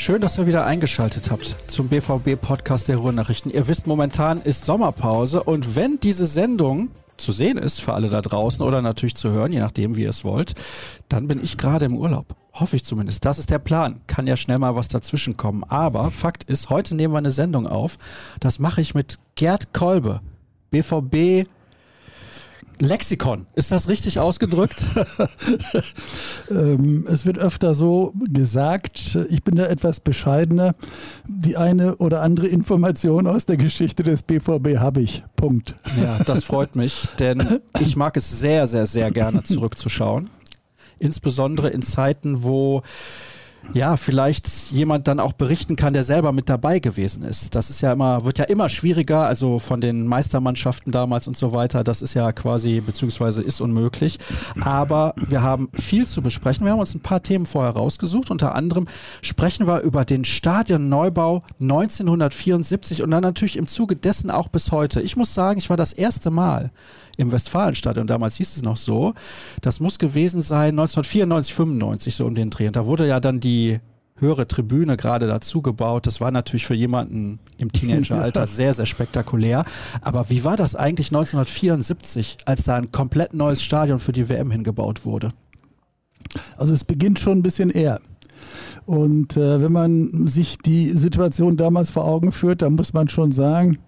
Schön, dass ihr wieder eingeschaltet habt zum BVB-Podcast der Ruhrnachrichten. Ihr wisst, momentan ist Sommerpause und wenn diese Sendung zu sehen ist für alle da draußen oder natürlich zu hören, je nachdem, wie ihr es wollt, dann bin ich gerade im Urlaub. Hoffe ich zumindest. Das ist der Plan. Kann ja schnell mal was dazwischen kommen. Aber Fakt ist, heute nehmen wir eine Sendung auf. Das mache ich mit Gerd Kolbe, BVB Lexikon. Ist das richtig ausgedrückt? ähm, es wird öfter so gesagt, ich bin da etwas bescheidener. Die eine oder andere Information aus der Geschichte des BVB habe ich. Punkt. Ja, das freut mich, denn ich mag es sehr, sehr, sehr gerne zurückzuschauen. Insbesondere in Zeiten, wo ja, vielleicht jemand dann auch berichten kann, der selber mit dabei gewesen ist. Das ist ja immer, wird ja immer schwieriger, also von den Meistermannschaften damals und so weiter. Das ist ja quasi, beziehungsweise ist unmöglich. Aber wir haben viel zu besprechen. Wir haben uns ein paar Themen vorher rausgesucht. Unter anderem sprechen wir über den Stadionneubau 1974 und dann natürlich im Zuge dessen auch bis heute. Ich muss sagen, ich war das erste Mal im Westfalenstadion, damals hieß es noch so. Das muss gewesen sein 1994, 95 so um den Dreh. Und da wurde ja dann die höhere Tribüne gerade dazu gebaut. Das war natürlich für jemanden im Teenageralter sehr, sehr spektakulär. Aber wie war das eigentlich 1974, als da ein komplett neues Stadion für die WM hingebaut wurde? Also es beginnt schon ein bisschen eher. Und äh, wenn man sich die Situation damals vor Augen führt, dann muss man schon sagen,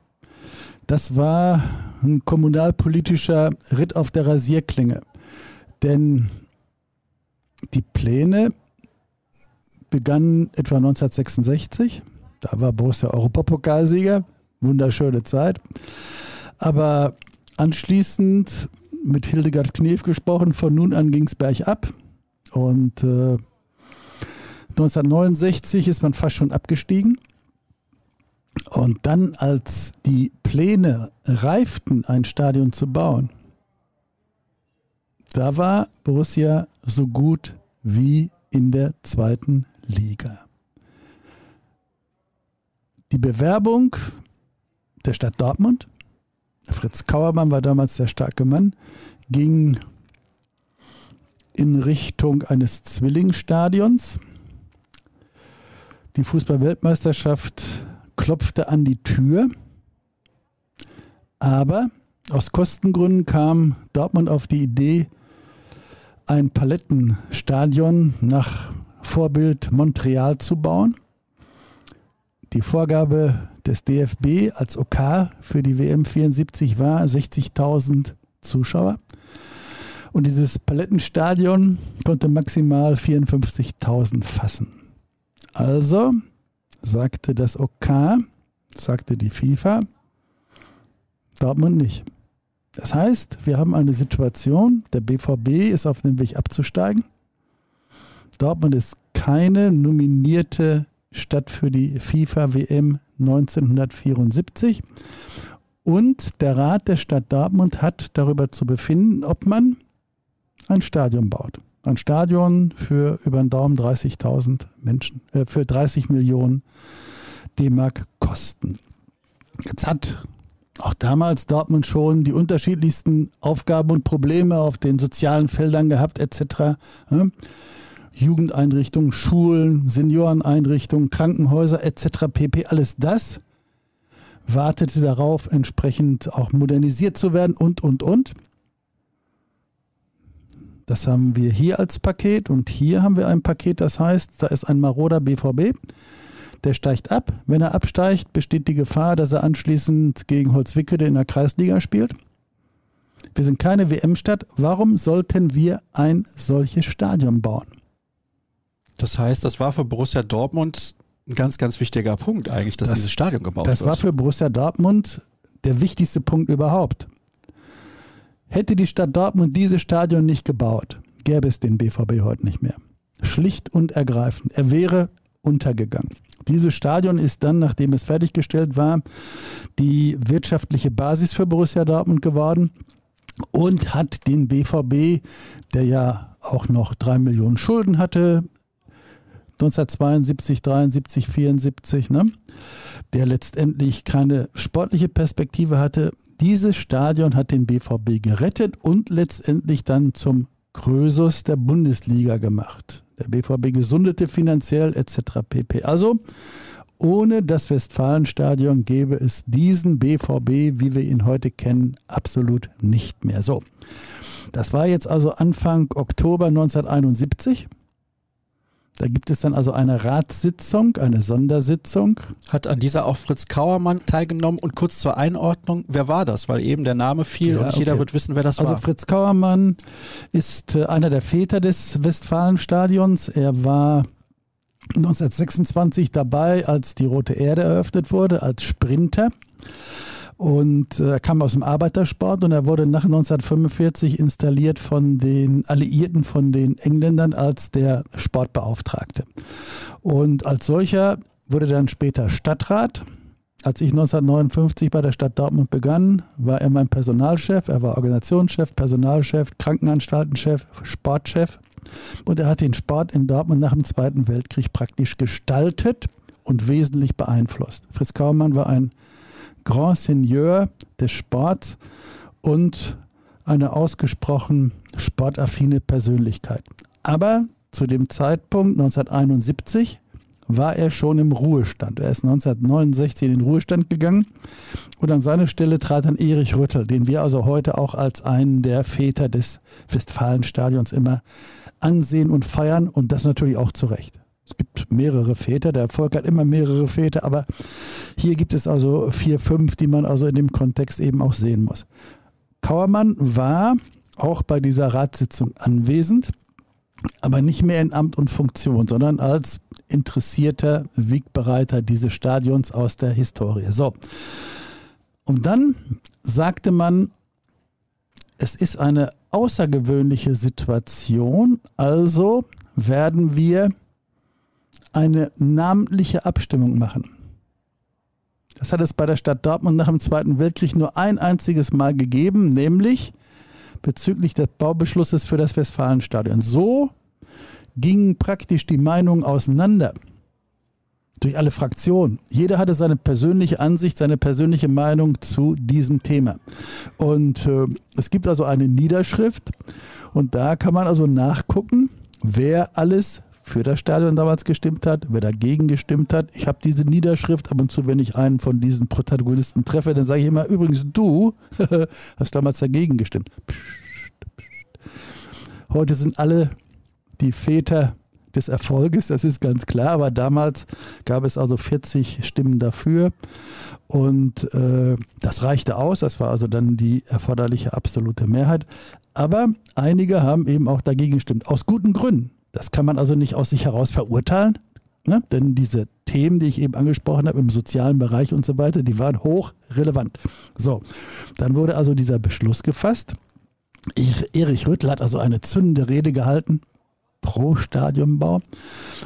das war ein kommunalpolitischer Ritt auf der Rasierklinge. Denn die Pläne begannen etwa 1966. Da war Borussia Europapokalsieger. Wunderschöne Zeit. Aber anschließend mit Hildegard Knef gesprochen, von nun an ging es bergab. Und äh, 1969 ist man fast schon abgestiegen. Und dann, als die Pläne reiften, ein Stadion zu bauen, da war Borussia so gut wie in der zweiten Liga. Die Bewerbung der Stadt Dortmund, Fritz Kauermann war damals der starke Mann, ging in Richtung eines Zwillingsstadions. Die Fußballweltmeisterschaft klopfte an die Tür, aber aus Kostengründen kam Dortmund auf die Idee, ein Palettenstadion nach Vorbild Montreal zu bauen. Die Vorgabe des DFB als OK für die WM 74 war 60.000 Zuschauer. Und dieses Palettenstadion konnte maximal 54.000 fassen. Also sagte das OK, sagte die FIFA, Dortmund nicht. Das heißt, wir haben eine Situation, der BVB ist auf dem Weg abzusteigen. Dortmund ist keine nominierte Stadt für die FIFA WM 1974. Und der Rat der Stadt Dortmund hat darüber zu befinden, ob man ein Stadion baut. Ein Stadion für über den Daumen 30.000 Menschen, äh, für 30 Millionen D-Mark Kosten. Jetzt hat auch damals Dortmund schon die unterschiedlichsten Aufgaben und Probleme auf den sozialen Feldern gehabt, etc. Jugendeinrichtungen, Schulen, Senioreneinrichtungen, Krankenhäuser etc. pp. Alles das wartete darauf, entsprechend auch modernisiert zu werden und, und, und. Das haben wir hier als Paket und hier haben wir ein Paket, das heißt, da ist ein maroder BVB, der steigt ab. Wenn er absteigt, besteht die Gefahr, dass er anschließend gegen Holzwickede in der Kreisliga spielt. Wir sind keine WM-Stadt. Warum sollten wir ein solches Stadion bauen? Das heißt, das war für Borussia Dortmund ein ganz, ganz wichtiger Punkt eigentlich, dass das, dieses Stadion gebaut das wird. Das war für Borussia Dortmund der wichtigste Punkt überhaupt. Hätte die Stadt Dortmund dieses Stadion nicht gebaut, gäbe es den BVB heute nicht mehr. Schlicht und ergreifend. Er wäre untergegangen. Dieses Stadion ist dann, nachdem es fertiggestellt war, die wirtschaftliche Basis für Borussia Dortmund geworden und hat den BVB, der ja auch noch drei Millionen Schulden hatte, 1972, 73, 74, ne? der letztendlich keine sportliche Perspektive hatte. Dieses Stadion hat den BVB gerettet und letztendlich dann zum Krösus der Bundesliga gemacht. Der BVB gesundete finanziell etc. pp. Also ohne das Westfalenstadion gäbe es diesen BVB, wie wir ihn heute kennen, absolut nicht mehr. So, das war jetzt also Anfang Oktober 1971. Da gibt es dann also eine Ratssitzung, eine Sondersitzung. Hat an dieser auch Fritz Kauermann teilgenommen und kurz zur Einordnung, wer war das? Weil eben der Name fiel ja, und jeder wird wissen, wer das also war. Also Fritz Kauermann ist äh, einer der Väter des Westfalenstadions. Er war 1926 dabei, als die Rote Erde eröffnet wurde, als Sprinter. Und äh, er kam aus dem Arbeitersport und er wurde nach 1945 installiert von den Alliierten, von den Engländern als der Sportbeauftragte. Und als solcher wurde dann später Stadtrat. Als ich 1959 bei der Stadt Dortmund begann, war er mein Personalchef. Er war Organisationschef, Personalchef, Krankenanstaltenchef, Sportchef. Und er hat den Sport in Dortmund nach dem Zweiten Weltkrieg praktisch gestaltet und wesentlich beeinflusst. Fritz Kaumann war ein Grand Seigneur des Sports und eine ausgesprochen sportaffine Persönlichkeit. Aber zu dem Zeitpunkt 1971 war er schon im Ruhestand. Er ist 1969 in den Ruhestand gegangen und an seine Stelle trat dann Erich Rüttel, den wir also heute auch als einen der Väter des Westfalenstadions immer ansehen und feiern und das natürlich auch zu Recht. Es gibt mehrere Väter, der Erfolg hat immer mehrere Väter, aber hier gibt es also vier, fünf, die man also in dem Kontext eben auch sehen muss. Kauermann war auch bei dieser Ratssitzung anwesend, aber nicht mehr in Amt und Funktion, sondern als interessierter Wegbereiter dieses Stadions aus der Historie. So. Und dann sagte man, es ist eine außergewöhnliche Situation, also werden wir eine namentliche Abstimmung machen. Das hat es bei der Stadt Dortmund nach dem Zweiten Weltkrieg nur ein einziges Mal gegeben, nämlich bezüglich des Baubeschlusses für das Westfalenstadion. So gingen praktisch die Meinungen auseinander durch alle Fraktionen. Jeder hatte seine persönliche Ansicht, seine persönliche Meinung zu diesem Thema. Und äh, es gibt also eine Niederschrift und da kann man also nachgucken, wer alles für das Stadion damals gestimmt hat, wer dagegen gestimmt hat. Ich habe diese Niederschrift ab und zu, wenn ich einen von diesen Protagonisten treffe, dann sage ich immer, übrigens du hast damals dagegen gestimmt. Psst, psst. Heute sind alle die Väter des Erfolges, das ist ganz klar, aber damals gab es also 40 Stimmen dafür und äh, das reichte aus, das war also dann die erforderliche absolute Mehrheit. Aber einige haben eben auch dagegen gestimmt, aus guten Gründen. Das kann man also nicht aus sich heraus verurteilen, ne? denn diese Themen, die ich eben angesprochen habe im sozialen Bereich und so weiter, die waren hochrelevant. So, dann wurde also dieser Beschluss gefasst. Erich Rüttl hat also eine zündende Rede gehalten pro Stadionbau.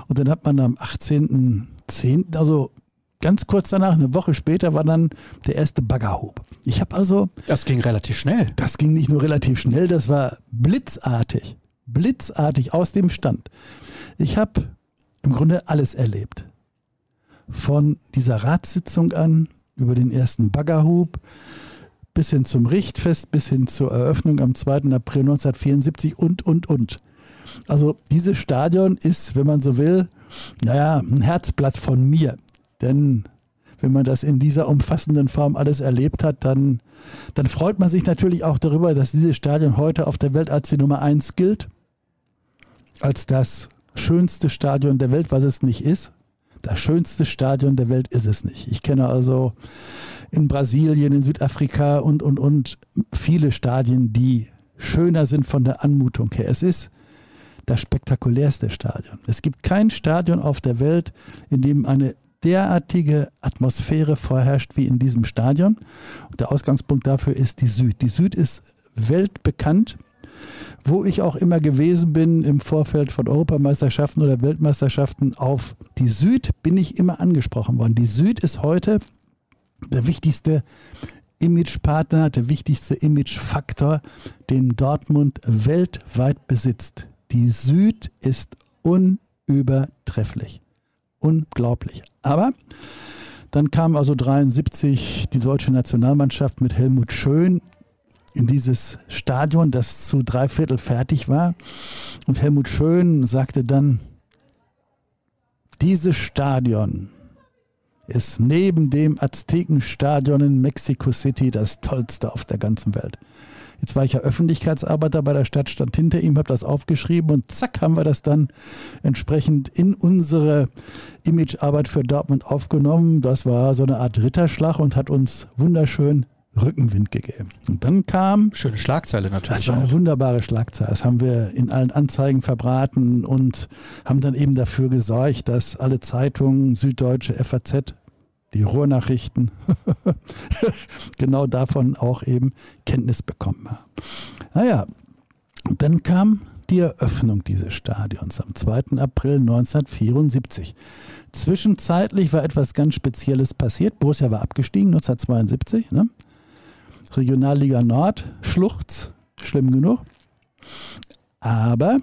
Und dann hat man am 18.10., also ganz kurz danach, eine Woche später, war dann der erste Baggerhub. Ich habe also. Das ging relativ schnell. Das ging nicht nur relativ schnell, das war blitzartig blitzartig aus dem Stand. Ich habe im Grunde alles erlebt. Von dieser Ratssitzung an, über den ersten Baggerhub, bis hin zum Richtfest, bis hin zur Eröffnung am 2. April 1974 und, und, und. Also dieses Stadion ist, wenn man so will, naja, ein Herzblatt von mir. Denn wenn man das in dieser umfassenden Form alles erlebt hat, dann, dann freut man sich natürlich auch darüber, dass dieses Stadion heute auf der Welt als die Nummer 1 gilt als das schönste Stadion der Welt, was es nicht ist. Das schönste Stadion der Welt ist es nicht. Ich kenne also in Brasilien, in Südafrika und, und, und viele Stadien, die schöner sind von der Anmutung her. Es ist das spektakulärste Stadion. Es gibt kein Stadion auf der Welt, in dem eine derartige Atmosphäre vorherrscht wie in diesem Stadion. Und der Ausgangspunkt dafür ist die Süd. Die Süd ist weltbekannt wo ich auch immer gewesen bin im Vorfeld von Europameisterschaften oder Weltmeisterschaften, auf die Süd bin ich immer angesprochen worden. Die Süd ist heute der wichtigste Imagepartner, der wichtigste Imagefaktor, den Dortmund weltweit besitzt. Die Süd ist unübertrefflich. Unglaublich. Aber dann kam also 73 die deutsche Nationalmannschaft mit Helmut Schön in dieses Stadion, das zu drei Viertel fertig war. Und Helmut Schön sagte dann, dieses Stadion ist neben dem Aztekenstadion in Mexico City das tollste auf der ganzen Welt. Jetzt war ich ja Öffentlichkeitsarbeiter bei der Stadt, stand hinter ihm, habe das aufgeschrieben und zack haben wir das dann entsprechend in unsere Imagearbeit für Dortmund aufgenommen. Das war so eine Art Ritterschlag und hat uns wunderschön Rückenwind gegeben. Und dann kam. Schöne Schlagzeile natürlich. Das war eine wunderbare Schlagzeile. Das haben wir in allen Anzeigen verbraten und haben dann eben dafür gesorgt, dass alle Zeitungen, Süddeutsche, FAZ, die Ruhrnachrichten, genau davon auch eben Kenntnis bekommen haben. Naja, und dann kam die Eröffnung dieses Stadions am 2. April 1974. Zwischenzeitlich war etwas ganz Spezielles passiert. Borussia war abgestiegen 1972. Ne? Regionalliga Nord, Schluchz, schlimm genug. Aber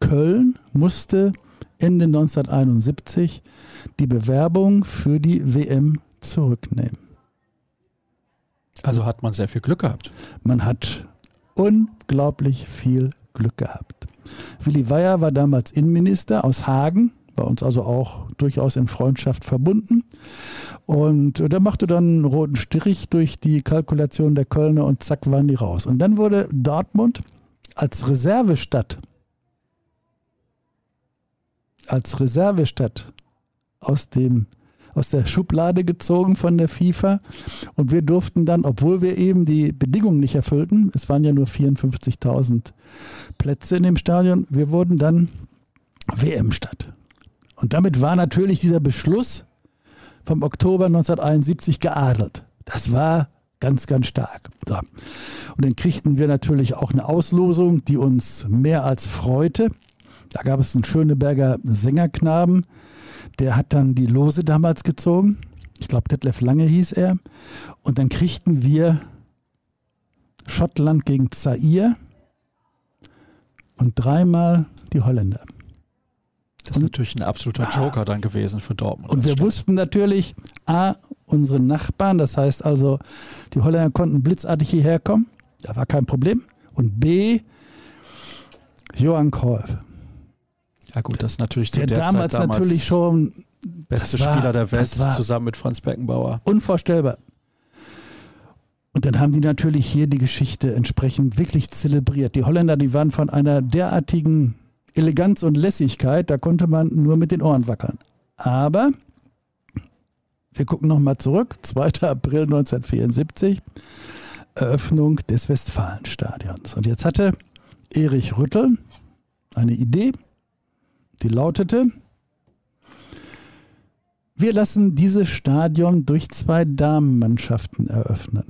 Köln musste Ende 1971 die Bewerbung für die WM zurücknehmen. Also hat man sehr viel Glück gehabt. Man hat unglaublich viel Glück gehabt. Willi Weyer war damals Innenminister aus Hagen, bei uns also auch durchaus in Freundschaft verbunden. Und der machte dann einen roten Strich durch die Kalkulation der Kölner und zack waren die raus. Und dann wurde Dortmund als Reservestadt, als Reservestadt aus dem aus der Schublade gezogen von der FIFA und wir durften dann, obwohl wir eben die Bedingungen nicht erfüllten, es waren ja nur 54.000 Plätze in dem Stadion, wir wurden dann WM-Stadt. Und damit war natürlich dieser Beschluss vom Oktober 1971 geadelt. Das war ganz, ganz stark. So. Und dann kriegten wir natürlich auch eine Auslosung, die uns mehr als freute. Da gab es einen Schöneberger Sängerknaben, der hat dann die Lose damals gezogen. Ich glaube, Detlef Lange hieß er. Und dann kriegten wir Schottland gegen Zaire und dreimal die Holländer. Das ist natürlich ein absoluter Joker dann gewesen für Dortmund. Und wir wussten natürlich, A, unsere Nachbarn, das heißt also, die Holländer konnten blitzartig hierher kommen, da war kein Problem. Und B, Johann Cruyff. Ja gut, das ist natürlich zu Der, der damals, Zeit damals natürlich schon beste war- Spieler der Welt zusammen mit Franz Beckenbauer. unvorstellbar. Und dann haben die natürlich hier die Geschichte entsprechend wirklich zelebriert. Die Holländer, die waren von einer derartigen Eleganz und Lässigkeit, da konnte man nur mit den Ohren wackeln. Aber wir gucken nochmal zurück, 2. April 1974, Eröffnung des Westfalenstadions. Und jetzt hatte Erich Rüttel eine Idee, die lautete, wir lassen dieses Stadion durch zwei Damenmannschaften eröffnen.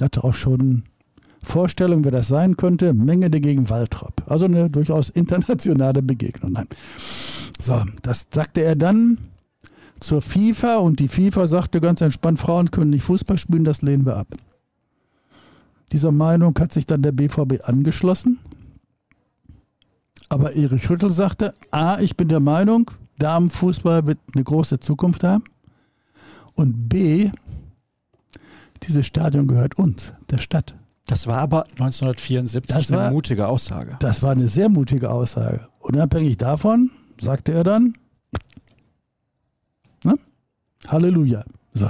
Hatte auch schon Vorstellung, wer das sein könnte. Mengede gegen Waltrop. Also eine durchaus internationale Begegnung. Nein. So, das sagte er dann zur FIFA und die FIFA sagte ganz entspannt, Frauen können nicht Fußball spielen, das lehnen wir ab. Dieser Meinung hat sich dann der BVB angeschlossen. Aber Erich Rüttel sagte, A, ich bin der Meinung, Damenfußball wird eine große Zukunft haben. Und B, dieses Stadion gehört uns, der Stadt. Das war aber 1974 Das eine war- mutige Aussage. Das war eine sehr mutige Aussage. Unabhängig davon sagte er dann, ne? Halleluja. So.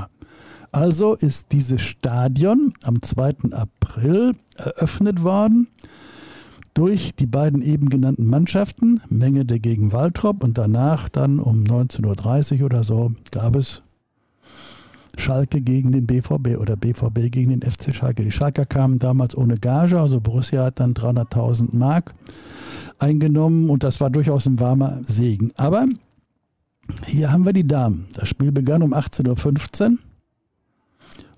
Also ist dieses Stadion am 2. April eröffnet worden durch die beiden eben genannten Mannschaften, Mengede gegen Waltrop und danach dann um 19.30 Uhr oder so gab es Schalke gegen den BVB oder BVB gegen den FC Schalke. Die Schalker kamen damals ohne Gage, also Borussia hat dann 300.000 Mark eingenommen und das war durchaus ein warmer Segen. Aber hier haben wir die Damen. Das Spiel begann um 18.15 Uhr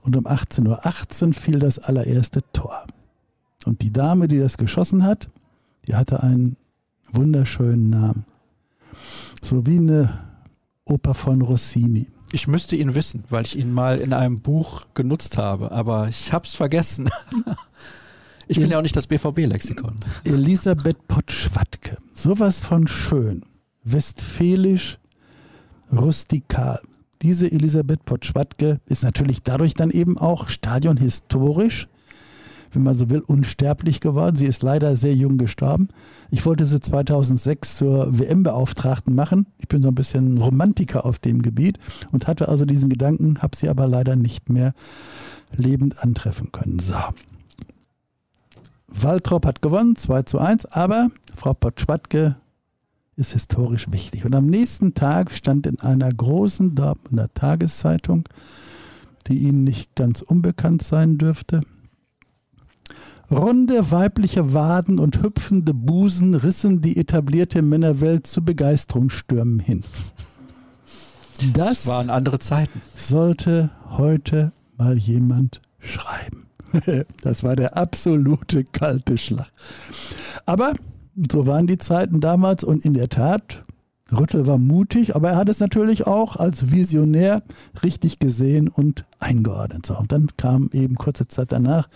und um 18.18 Uhr fiel das allererste Tor. Und die Dame, die das geschossen hat, die hatte einen wunderschönen Namen. So wie eine Oper von Rossini. Ich müsste ihn wissen, weil ich ihn mal in einem Buch genutzt habe, aber ich hab's vergessen. Ich bin ja auch nicht das BVB-Lexikon. Elisabeth Potschwatke. Sowas von schön. Westfälisch, rustikal. diese Elisabeth Potschwatke ist natürlich dadurch dann eben auch stadionhistorisch wenn man so will, unsterblich geworden. Sie ist leider sehr jung gestorben. Ich wollte sie 2006 zur WM-Beauftragten machen. Ich bin so ein bisschen Romantiker auf dem Gebiet und hatte also diesen Gedanken, habe sie aber leider nicht mehr lebend antreffen können. So. Waltrop hat gewonnen, 2 zu 1, aber Frau Potschwatke ist historisch wichtig. Und am nächsten Tag stand in einer großen Dortmunder Tageszeitung, die Ihnen nicht ganz unbekannt sein dürfte, Runde weibliche Waden und hüpfende Busen rissen die etablierte Männerwelt zu Begeisterungsstürmen hin. Das, das waren andere Zeiten. Sollte heute mal jemand schreiben. Das war der absolute kalte Schlag. Aber so waren die Zeiten damals und in der Tat, Rüttel war mutig, aber er hat es natürlich auch als Visionär richtig gesehen und eingeordnet. So, und dann kam eben kurze Zeit danach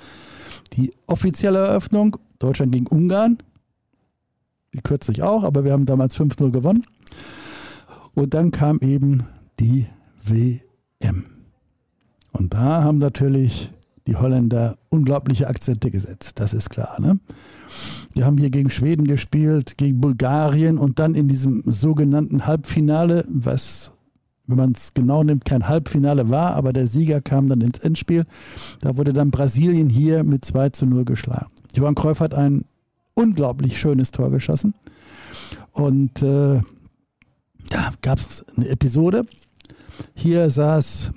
die offizielle Eröffnung, Deutschland gegen Ungarn, wie kürzlich auch, aber wir haben damals 5-0 gewonnen. Und dann kam eben die WM. Und da haben natürlich die Holländer unglaubliche Akzente gesetzt, das ist klar. Ne? Wir haben hier gegen Schweden gespielt, gegen Bulgarien und dann in diesem sogenannten Halbfinale, was wenn man es genau nimmt, kein Halbfinale war, aber der Sieger kam dann ins Endspiel. Da wurde dann Brasilien hier mit 2 zu 0 geschlagen. Johann Cruyff hat ein unglaublich schönes Tor geschossen. Und äh, da gab es eine Episode. Hier saß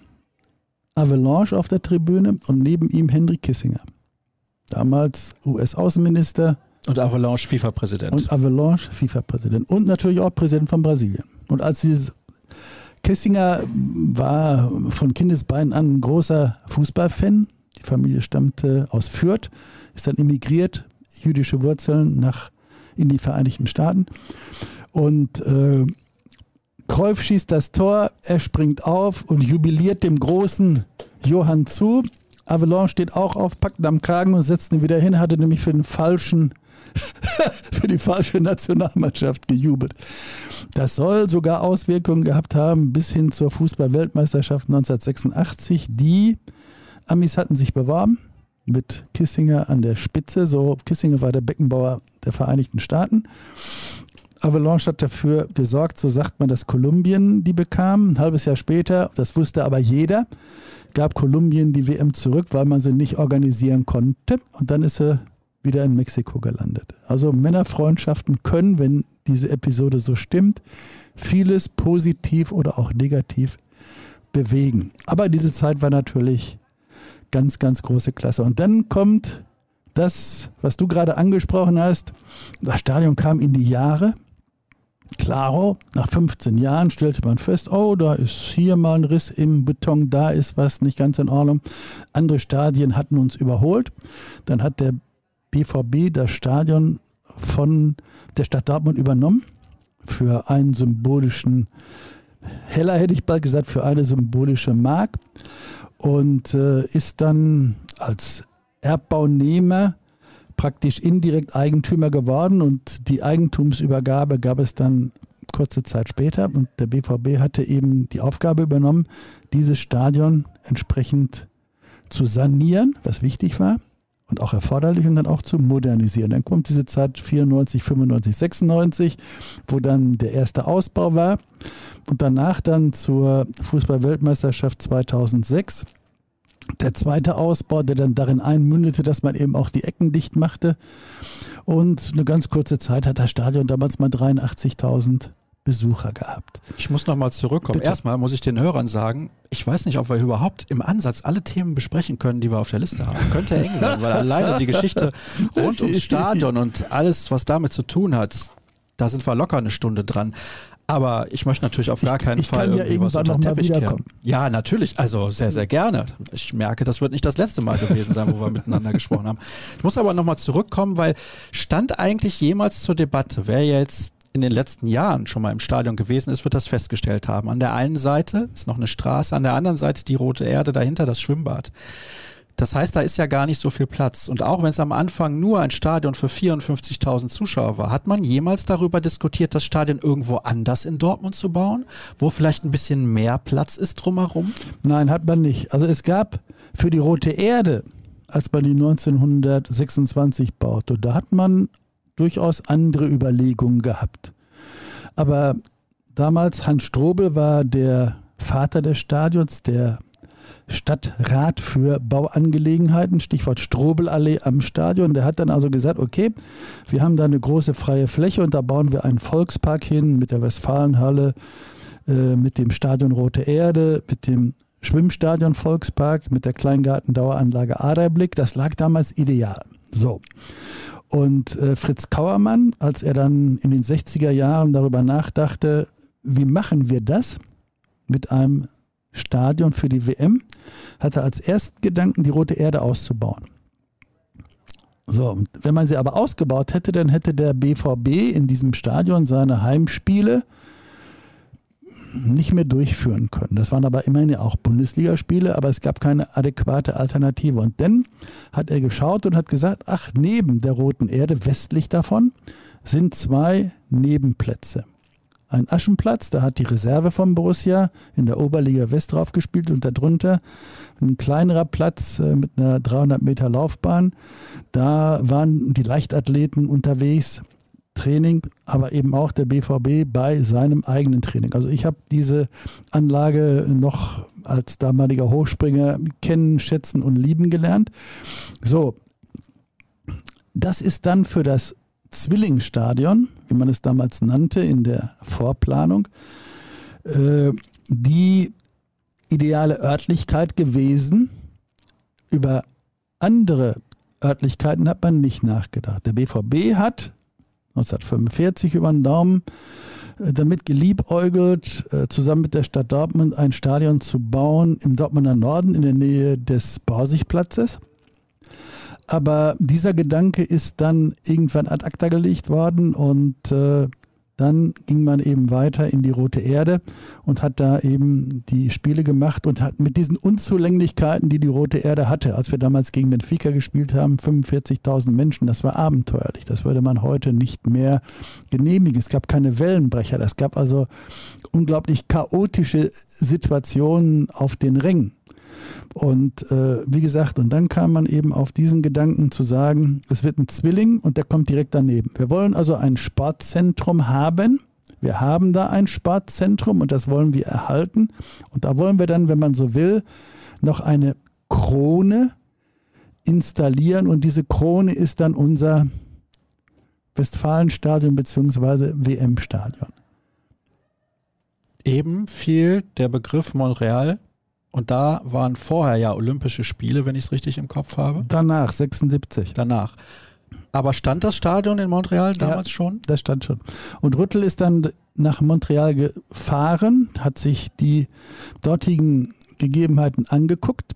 Avalanche auf der Tribüne und neben ihm Henry Kissinger. Damals US-Außenminister. Und Avalanche FIFA-Präsident. Und Avalanche FIFA-Präsident. Und natürlich auch Präsident von Brasilien. Und als dieses Kissinger war von Kindesbeinen an ein großer Fußballfan. Die Familie stammte aus Fürth, ist dann emigriert, jüdische Wurzeln nach in die Vereinigten Staaten. Und äh, Kreuf schießt das Tor, er springt auf und jubiliert dem großen Johann zu. Avalon steht auch auf, packt ihn am Kragen und setzt ihn wieder hin, hatte nämlich für den falschen für die falsche Nationalmannschaft gejubelt. Das soll sogar Auswirkungen gehabt haben bis hin zur Fußball-Weltmeisterschaft 1986. Die Amis hatten sich beworben mit Kissinger an der Spitze. So, Kissinger war der Beckenbauer der Vereinigten Staaten. Avalanche hat dafür gesorgt, so sagt man, dass Kolumbien die bekam. Ein halbes Jahr später, das wusste aber jeder, gab Kolumbien die WM zurück, weil man sie nicht organisieren konnte. Und dann ist sie wieder in Mexiko gelandet. Also Männerfreundschaften können, wenn diese Episode so stimmt, vieles positiv oder auch negativ bewegen. Aber diese Zeit war natürlich ganz, ganz große Klasse. Und dann kommt das, was du gerade angesprochen hast. Das Stadion kam in die Jahre. Klaro, nach 15 Jahren stellte man fest, oh, da ist hier mal ein Riss im Beton, da ist was nicht ganz in Ordnung. Andere Stadien hatten uns überholt. Dann hat der BVB das Stadion von der Stadt Dortmund übernommen. Für einen symbolischen Heller hätte ich bald gesagt, für eine symbolische Mark. Und äh, ist dann als Erbbaunehmer praktisch indirekt Eigentümer geworden. Und die Eigentumsübergabe gab es dann kurze Zeit später. Und der BVB hatte eben die Aufgabe übernommen, dieses Stadion entsprechend zu sanieren, was wichtig war und auch erforderlich und dann auch zu modernisieren. Dann kommt diese Zeit 94, 95, 96, wo dann der erste Ausbau war und danach dann zur Fußball-Weltmeisterschaft 2006 der zweite Ausbau, der dann darin einmündete, dass man eben auch die Ecken dicht machte. Und eine ganz kurze Zeit hat das Stadion damals mal 83.000 Besucher gehabt. Ich muss nochmal zurückkommen. Bitte. Erstmal muss ich den Hörern sagen, ich weiß nicht, ob wir überhaupt im Ansatz alle Themen besprechen können, die wir auf der Liste haben. Könnte eng werden, weil alleine die Geschichte rund ums Stadion und alles, was damit zu tun hat, da sind wir locker eine Stunde dran. Aber ich möchte natürlich auf gar keinen ich, ich Fall kann ja irgendwie was unter den Teppich kehren. Ja, natürlich. Also sehr, sehr gerne. Ich merke, das wird nicht das letzte Mal gewesen sein, wo wir miteinander gesprochen haben. Ich muss aber nochmal zurückkommen, weil stand eigentlich jemals zur Debatte, wer jetzt in den letzten Jahren schon mal im Stadion gewesen ist, wird das festgestellt haben. An der einen Seite ist noch eine Straße, an der anderen Seite die rote Erde, dahinter das Schwimmbad. Das heißt, da ist ja gar nicht so viel Platz. Und auch wenn es am Anfang nur ein Stadion für 54.000 Zuschauer war, hat man jemals darüber diskutiert, das Stadion irgendwo anders in Dortmund zu bauen, wo vielleicht ein bisschen mehr Platz ist drumherum? Nein, hat man nicht. Also es gab für die Rote Erde, als man die 1926 baute, da hat man durchaus andere Überlegungen gehabt. Aber damals, Hans Strobel war der Vater des Stadions, der Stadtrat für Bauangelegenheiten, Stichwort Strobelallee am Stadion. Der hat dann also gesagt, okay, wir haben da eine große freie Fläche und da bauen wir einen Volkspark hin mit der Westfalenhalle, äh, mit dem Stadion Rote Erde, mit dem Schwimmstadion Volkspark, mit der Kleingartendaueranlage Aderblick. Das lag damals ideal. So. Und äh, Fritz Kauermann, als er dann in den 60er Jahren darüber nachdachte, wie machen wir das mit einem Stadion für die WM, hatte als ersten Gedanken, die Rote Erde auszubauen. So, wenn man sie aber ausgebaut hätte, dann hätte der BVB in diesem Stadion seine Heimspiele nicht mehr durchführen können. Das waren aber immerhin ja auch Bundesligaspiele, aber es gab keine adäquate Alternative. Und dann hat er geschaut und hat gesagt, ach, neben der Roten Erde, westlich davon, sind zwei Nebenplätze ein Aschenplatz, da hat die Reserve von Borussia in der Oberliga West drauf gespielt und darunter ein kleinerer Platz äh, mit einer 300 Meter Laufbahn. Da waren die Leichtathleten unterwegs, Training, aber eben auch der BVB bei seinem eigenen Training. Also ich habe diese Anlage noch als damaliger Hochspringer kennen, schätzen und lieben gelernt. So, das ist dann für das Zwillingsstadion, wie man es damals nannte in der Vorplanung, äh, die ideale Örtlichkeit gewesen. Über andere Örtlichkeiten hat man nicht nachgedacht. Der BVB hat 1945 über den Daumen äh, damit geliebäugelt, äh, zusammen mit der Stadt Dortmund ein Stadion zu bauen im Dortmunder Norden in der Nähe des Borsigplatzes. Aber dieser Gedanke ist dann irgendwann ad acta gelegt worden und äh, dann ging man eben weiter in die Rote Erde und hat da eben die Spiele gemacht und hat mit diesen Unzulänglichkeiten, die die Rote Erde hatte, als wir damals gegen Benfica gespielt haben, 45.000 Menschen, das war abenteuerlich. Das würde man heute nicht mehr genehmigen. Es gab keine Wellenbrecher. Es gab also unglaublich chaotische Situationen auf den Rängen. Und äh, wie gesagt, und dann kam man eben auf diesen Gedanken zu sagen, es wird ein Zwilling und der kommt direkt daneben. Wir wollen also ein Sportzentrum haben. Wir haben da ein Sportzentrum und das wollen wir erhalten. Und da wollen wir dann, wenn man so will, noch eine Krone installieren und diese Krone ist dann unser Westfalenstadion bzw. WM-Stadion. Eben fiel der Begriff Montreal und da waren vorher ja Olympische Spiele, wenn ich es richtig im Kopf habe. Danach, 76. Danach. Aber stand das Stadion in Montreal damals ja, schon? Das stand schon. Und Rüttel ist dann nach Montreal gefahren, hat sich die dortigen Gegebenheiten angeguckt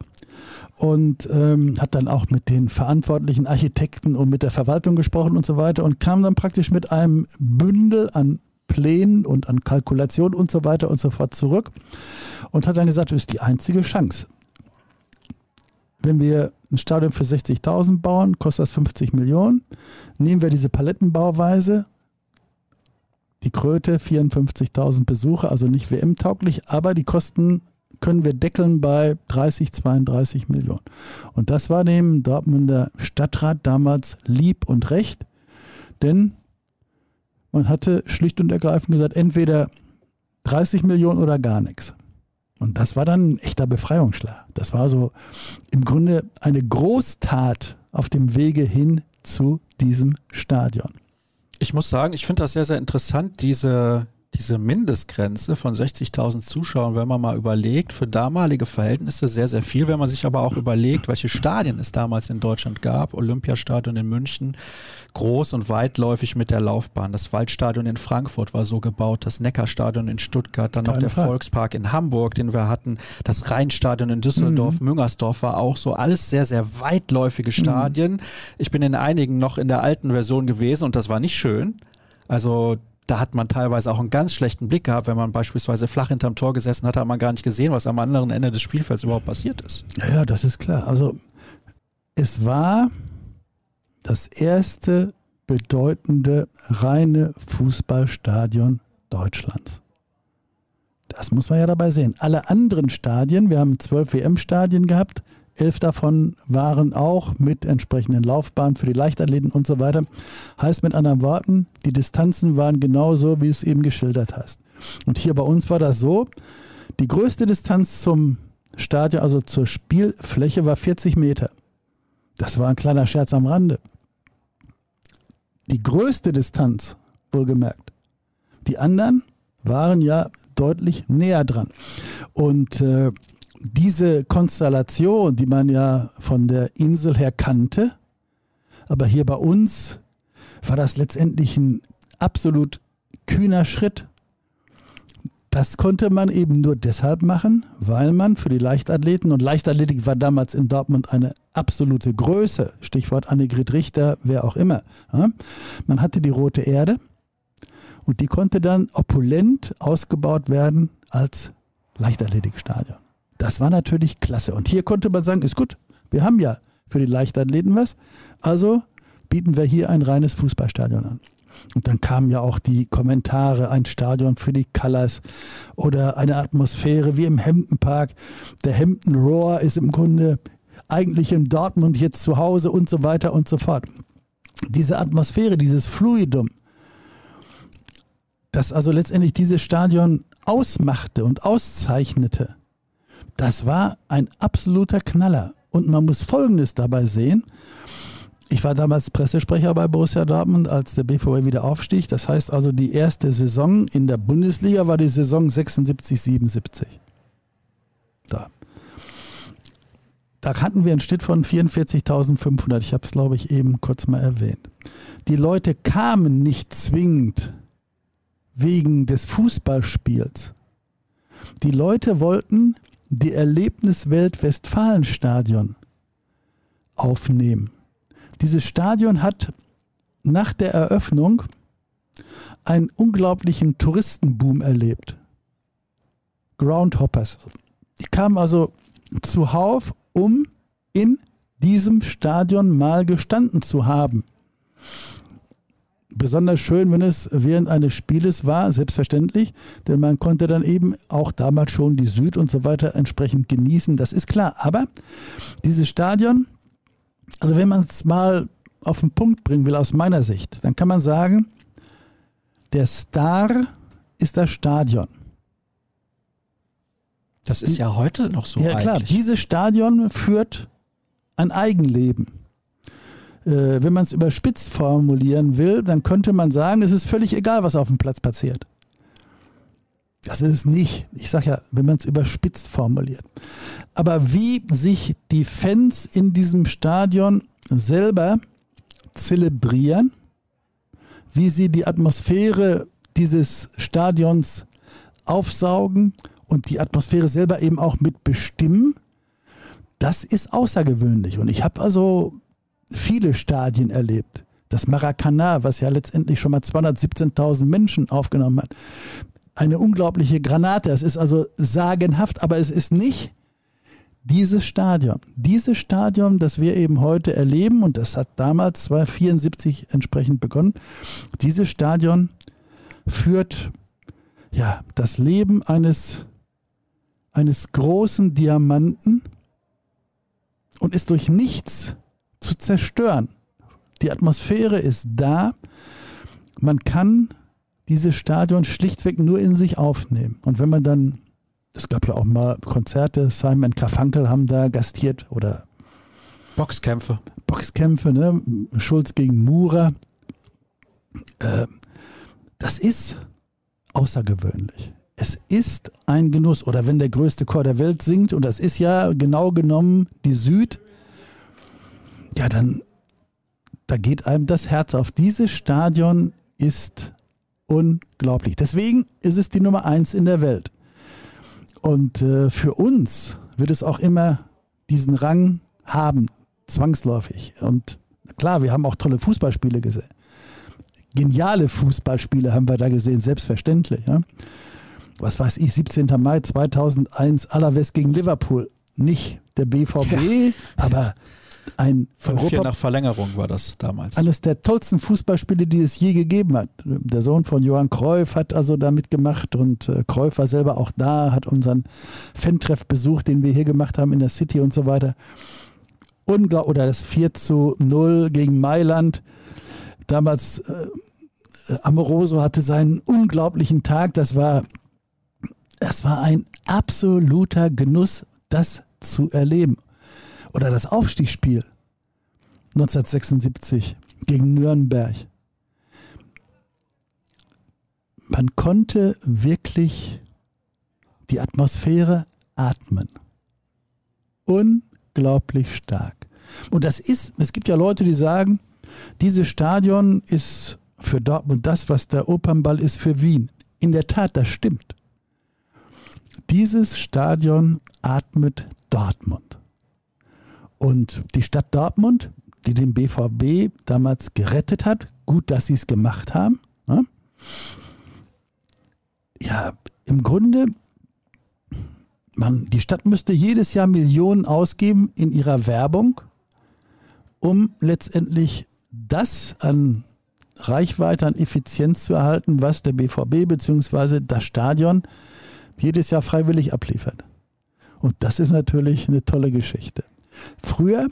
und ähm, hat dann auch mit den verantwortlichen Architekten und mit der Verwaltung gesprochen und so weiter und kam dann praktisch mit einem Bündel an Plänen und an Kalkulationen und so weiter und so fort zurück und hat dann gesagt, das ist die einzige Chance. Wenn wir ein Stadion für 60.000 bauen, kostet das 50 Millionen. Nehmen wir diese Palettenbauweise, die Kröte 54.000 Besucher, also nicht WM-tauglich, aber die Kosten können wir deckeln bei 30, 32 Millionen. Und das war dem Dortmunder Stadtrat damals lieb und recht, denn man hatte schlicht und ergreifend gesagt, entweder 30 Millionen oder gar nichts. Und das war dann ein echter Befreiungsschlag. Das war so im Grunde eine Großtat auf dem Wege hin zu diesem Stadion. Ich muss sagen, ich finde das sehr, sehr interessant, diese, diese Mindestgrenze von 60.000 Zuschauern, wenn man mal überlegt, für damalige Verhältnisse sehr, sehr viel. Wenn man sich aber auch überlegt, welche Stadien es damals in Deutschland gab, Olympiastadion in München, groß und weitläufig mit der Laufbahn. Das Waldstadion in Frankfurt war so gebaut, das Neckarstadion in Stuttgart, dann noch der Fall. Volkspark in Hamburg, den wir hatten, das Rheinstadion in Düsseldorf, mhm. Müngersdorf war auch so. Alles sehr, sehr weitläufige Stadien. Mhm. Ich bin in einigen noch in der alten Version gewesen und das war nicht schön. Also da hat man teilweise auch einen ganz schlechten Blick gehabt. Wenn man beispielsweise flach hinterm Tor gesessen hat, hat man gar nicht gesehen, was am anderen Ende des Spielfelds überhaupt passiert ist. Ja, ja das ist klar. Also Es war das erste bedeutende reine Fußballstadion Deutschlands. Das muss man ja dabei sehen. Alle anderen Stadien, wir haben zwölf WM-Stadien gehabt, elf davon waren auch mit entsprechenden Laufbahnen für die Leichtathleten und so weiter. Heißt mit anderen Worten, die Distanzen waren genauso, wie es eben geschildert hast. Und hier bei uns war das so, die größte Distanz zum Stadion, also zur Spielfläche, war 40 Meter. Das war ein kleiner Scherz am Rande. Die größte Distanz, wohlgemerkt. Die anderen waren ja deutlich näher dran. Und äh, diese Konstellation, die man ja von der Insel her kannte, aber hier bei uns war das letztendlich ein absolut kühner Schritt. Das konnte man eben nur deshalb machen, weil man für die Leichtathleten, und Leichtathletik war damals in Dortmund eine absolute Größe, Stichwort Annegret Richter, wer auch immer. Ja? Man hatte die rote Erde und die konnte dann opulent ausgebaut werden als Leichtathletikstadion. Das war natürlich klasse. Und hier konnte man sagen, ist gut, wir haben ja für die Leichtathleten was, also bieten wir hier ein reines Fußballstadion an. Und dann kamen ja auch die Kommentare, ein Stadion für die Colors oder eine Atmosphäre wie im Hemdenpark. Der Hemden Roar ist im Grunde eigentlich in Dortmund jetzt zu Hause und so weiter und so fort. Diese Atmosphäre, dieses Fluidum, das also letztendlich dieses Stadion ausmachte und auszeichnete, das war ein absoluter Knaller. Und man muss Folgendes dabei sehen. Ich war damals Pressesprecher bei Borussia Dortmund, als der BVB wieder aufstieg. Das heißt also, die erste Saison in der Bundesliga war die Saison 76, 77. Da. Da hatten wir einen Schnitt von 44.500. Ich habe es, glaube ich, eben kurz mal erwähnt. Die Leute kamen nicht zwingend wegen des Fußballspiels. Die Leute wollten die Erlebniswelt Westfalenstadion aufnehmen. Dieses Stadion hat nach der Eröffnung einen unglaublichen Touristenboom erlebt. Groundhoppers. Die kamen also zuhauf, um in diesem Stadion mal gestanden zu haben. Besonders schön, wenn es während eines Spieles war, selbstverständlich, denn man konnte dann eben auch damals schon die Süd und so weiter entsprechend genießen, das ist klar. Aber dieses Stadion also wenn man es mal auf den Punkt bringen will aus meiner Sicht, dann kann man sagen, der Star ist das Stadion. Das ist ja heute noch so. Ja klar, dieses Stadion führt ein Eigenleben. Äh, wenn man es überspitzt formulieren will, dann könnte man sagen, es ist völlig egal, was auf dem Platz passiert. Das ist es nicht. Ich sage ja, wenn man es überspitzt formuliert. Aber wie sich die Fans in diesem Stadion selber zelebrieren, wie sie die Atmosphäre dieses Stadions aufsaugen und die Atmosphäre selber eben auch mitbestimmen, das ist außergewöhnlich. Und ich habe also viele Stadien erlebt. Das Maracanã, was ja letztendlich schon mal 217.000 Menschen aufgenommen hat eine unglaubliche Granate. Es ist also sagenhaft, aber es ist nicht dieses Stadion. Dieses Stadion, das wir eben heute erleben, und das hat damals 1974 entsprechend begonnen, dieses Stadion führt ja das Leben eines, eines großen Diamanten und ist durch nichts zu zerstören. Die Atmosphäre ist da. Man kann dieses Stadion schlichtweg nur in sich aufnehmen. Und wenn man dann, es gab ja auch mal Konzerte, Simon Carfunkel haben da gastiert oder Boxkämpfe. Boxkämpfe, ne? Schulz gegen Murer. Äh, das ist außergewöhnlich. Es ist ein Genuss. Oder wenn der größte Chor der Welt singt, und das ist ja genau genommen die Süd, ja, dann da geht einem das Herz auf. Dieses Stadion ist unglaublich. Deswegen ist es die Nummer eins in der Welt. Und äh, für uns wird es auch immer diesen Rang haben, zwangsläufig. Und klar, wir haben auch tolle Fußballspiele gesehen. Geniale Fußballspiele haben wir da gesehen, selbstverständlich. Ja? Was weiß ich, 17. Mai 2001, Alaves gegen Liverpool. Nicht der BVB, ja. aber ein 5-4 nach Verlängerung war das damals. Eines der tollsten Fußballspiele, die es je gegeben hat. Der Sohn von Johann Cruyff hat also da mitgemacht und äh, Cruyff war selber auch da, hat unseren Fan-Treff besucht, den wir hier gemacht haben in der City und so weiter. Unglaublich, oder das 4 zu 0 gegen Mailand. Damals äh, Amoroso hatte seinen unglaublichen Tag. Das war, das war ein absoluter Genuss, das zu erleben. Oder das Aufstiegsspiel 1976 gegen Nürnberg. Man konnte wirklich die Atmosphäre atmen. Unglaublich stark. Und das ist, es gibt ja Leute, die sagen, dieses Stadion ist für Dortmund das, was der Opernball ist für Wien. In der Tat, das stimmt. Dieses Stadion atmet Dortmund. Und die Stadt Dortmund, die den BVB damals gerettet hat, gut, dass sie es gemacht haben. Ne? Ja, im Grunde, man, die Stadt müsste jedes Jahr Millionen ausgeben in ihrer Werbung, um letztendlich das an Reichweite, an Effizienz zu erhalten, was der BVB bzw. das Stadion jedes Jahr freiwillig abliefert. Und das ist natürlich eine tolle Geschichte. Früher,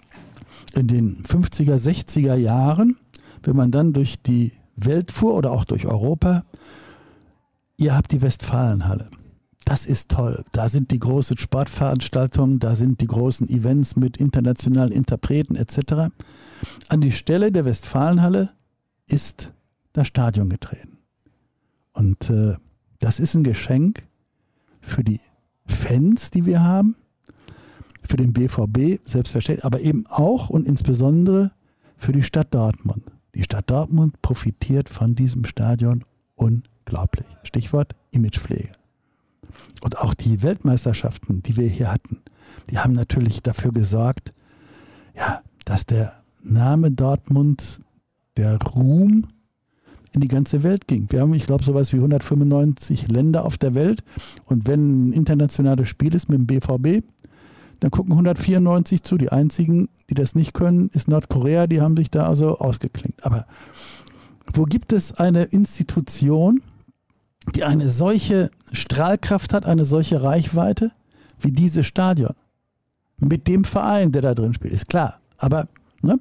in den 50er, 60er Jahren, wenn man dann durch die Welt fuhr oder auch durch Europa, ihr habt die Westfalenhalle. Das ist toll. Da sind die großen Sportveranstaltungen, da sind die großen Events mit internationalen Interpreten etc. An die Stelle der Westfalenhalle ist das Stadion getreten. Und äh, das ist ein Geschenk für die Fans, die wir haben, für den BVB selbstverständlich, aber eben auch und insbesondere für die Stadt Dortmund. Die Stadt Dortmund profitiert von diesem Stadion unglaublich. Stichwort Imagepflege. Und auch die Weltmeisterschaften, die wir hier hatten, die haben natürlich dafür gesorgt, ja, dass der Name Dortmund, der Ruhm in die ganze Welt ging. Wir haben, ich glaube, sowas wie 195 Länder auf der Welt. Und wenn ein internationales Spiel ist mit dem BVB, dann gucken 194 zu. Die einzigen, die das nicht können, ist Nordkorea. Die haben sich da also ausgeklinkt. Aber wo gibt es eine Institution, die eine solche Strahlkraft hat, eine solche Reichweite wie dieses Stadion? Mit dem Verein, der da drin spielt, ist klar. Aber ne,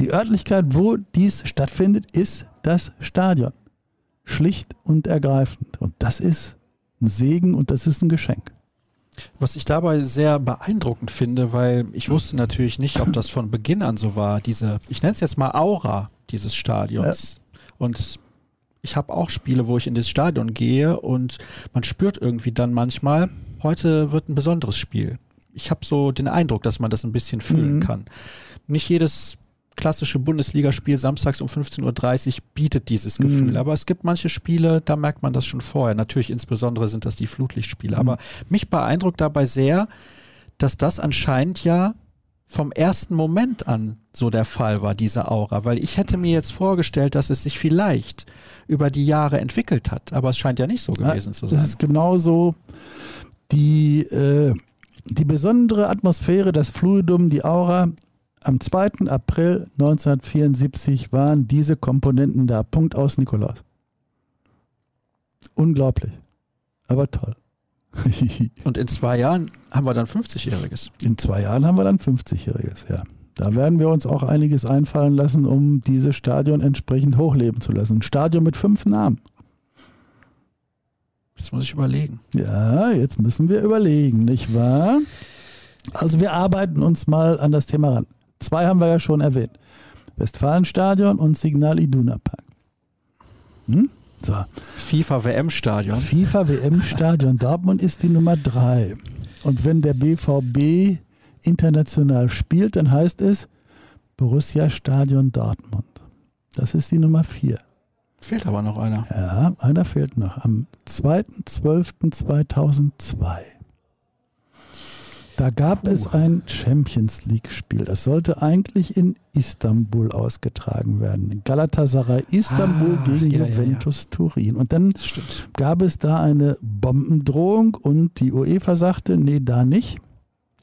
die Örtlichkeit, wo dies stattfindet, ist das Stadion. Schlicht und ergreifend. Und das ist ein Segen und das ist ein Geschenk. Was ich dabei sehr beeindruckend finde, weil ich wusste natürlich nicht, ob das von Beginn an so war, diese, ich nenne es jetzt mal Aura dieses Stadions. Ja. Und ich habe auch Spiele, wo ich in das Stadion gehe und man spürt irgendwie dann manchmal, heute wird ein besonderes Spiel. Ich habe so den Eindruck, dass man das ein bisschen fühlen mhm. kann. Nicht jedes klassische Bundesligaspiel samstags um 15.30 Uhr bietet dieses Gefühl. Mhm. Aber es gibt manche Spiele, da merkt man das schon vorher. Natürlich insbesondere sind das die Flutlichtspiele. Mhm. Aber mich beeindruckt dabei sehr, dass das anscheinend ja vom ersten Moment an so der Fall war, diese Aura. Weil ich hätte mir jetzt vorgestellt, dass es sich vielleicht über die Jahre entwickelt hat. Aber es scheint ja nicht so gewesen ja, zu sein. Das ist genauso die, äh, die besondere Atmosphäre, das Fluidum, die Aura am 2. April 1974 waren diese Komponenten da. Punkt aus Nikolaus. Unglaublich. Aber toll. Und in zwei Jahren haben wir dann 50-Jähriges. In zwei Jahren haben wir dann 50-Jähriges, ja. Da werden wir uns auch einiges einfallen lassen, um dieses Stadion entsprechend hochleben zu lassen. Ein Stadion mit fünf Namen. Jetzt muss ich überlegen. Ja, jetzt müssen wir überlegen, nicht wahr? Also wir arbeiten uns mal an das Thema ran. Zwei haben wir ja schon erwähnt. Westfalenstadion und Signal Iduna Park. Hm? So. FIFA WM Stadion. FIFA WM Stadion. Dortmund ist die Nummer drei. Und wenn der BVB international spielt, dann heißt es Borussia Stadion Dortmund. Das ist die Nummer vier. Fehlt aber noch einer. Ja, einer fehlt noch. Am 2.12.2002. Da gab Puh. es ein Champions League-Spiel. Das sollte eigentlich in Istanbul ausgetragen werden. Galatasaray Istanbul ah, gegen ja, Juventus ja, ja. Turin. Und dann gab es da eine Bombendrohung und die UEFA sagte, nee, da nicht.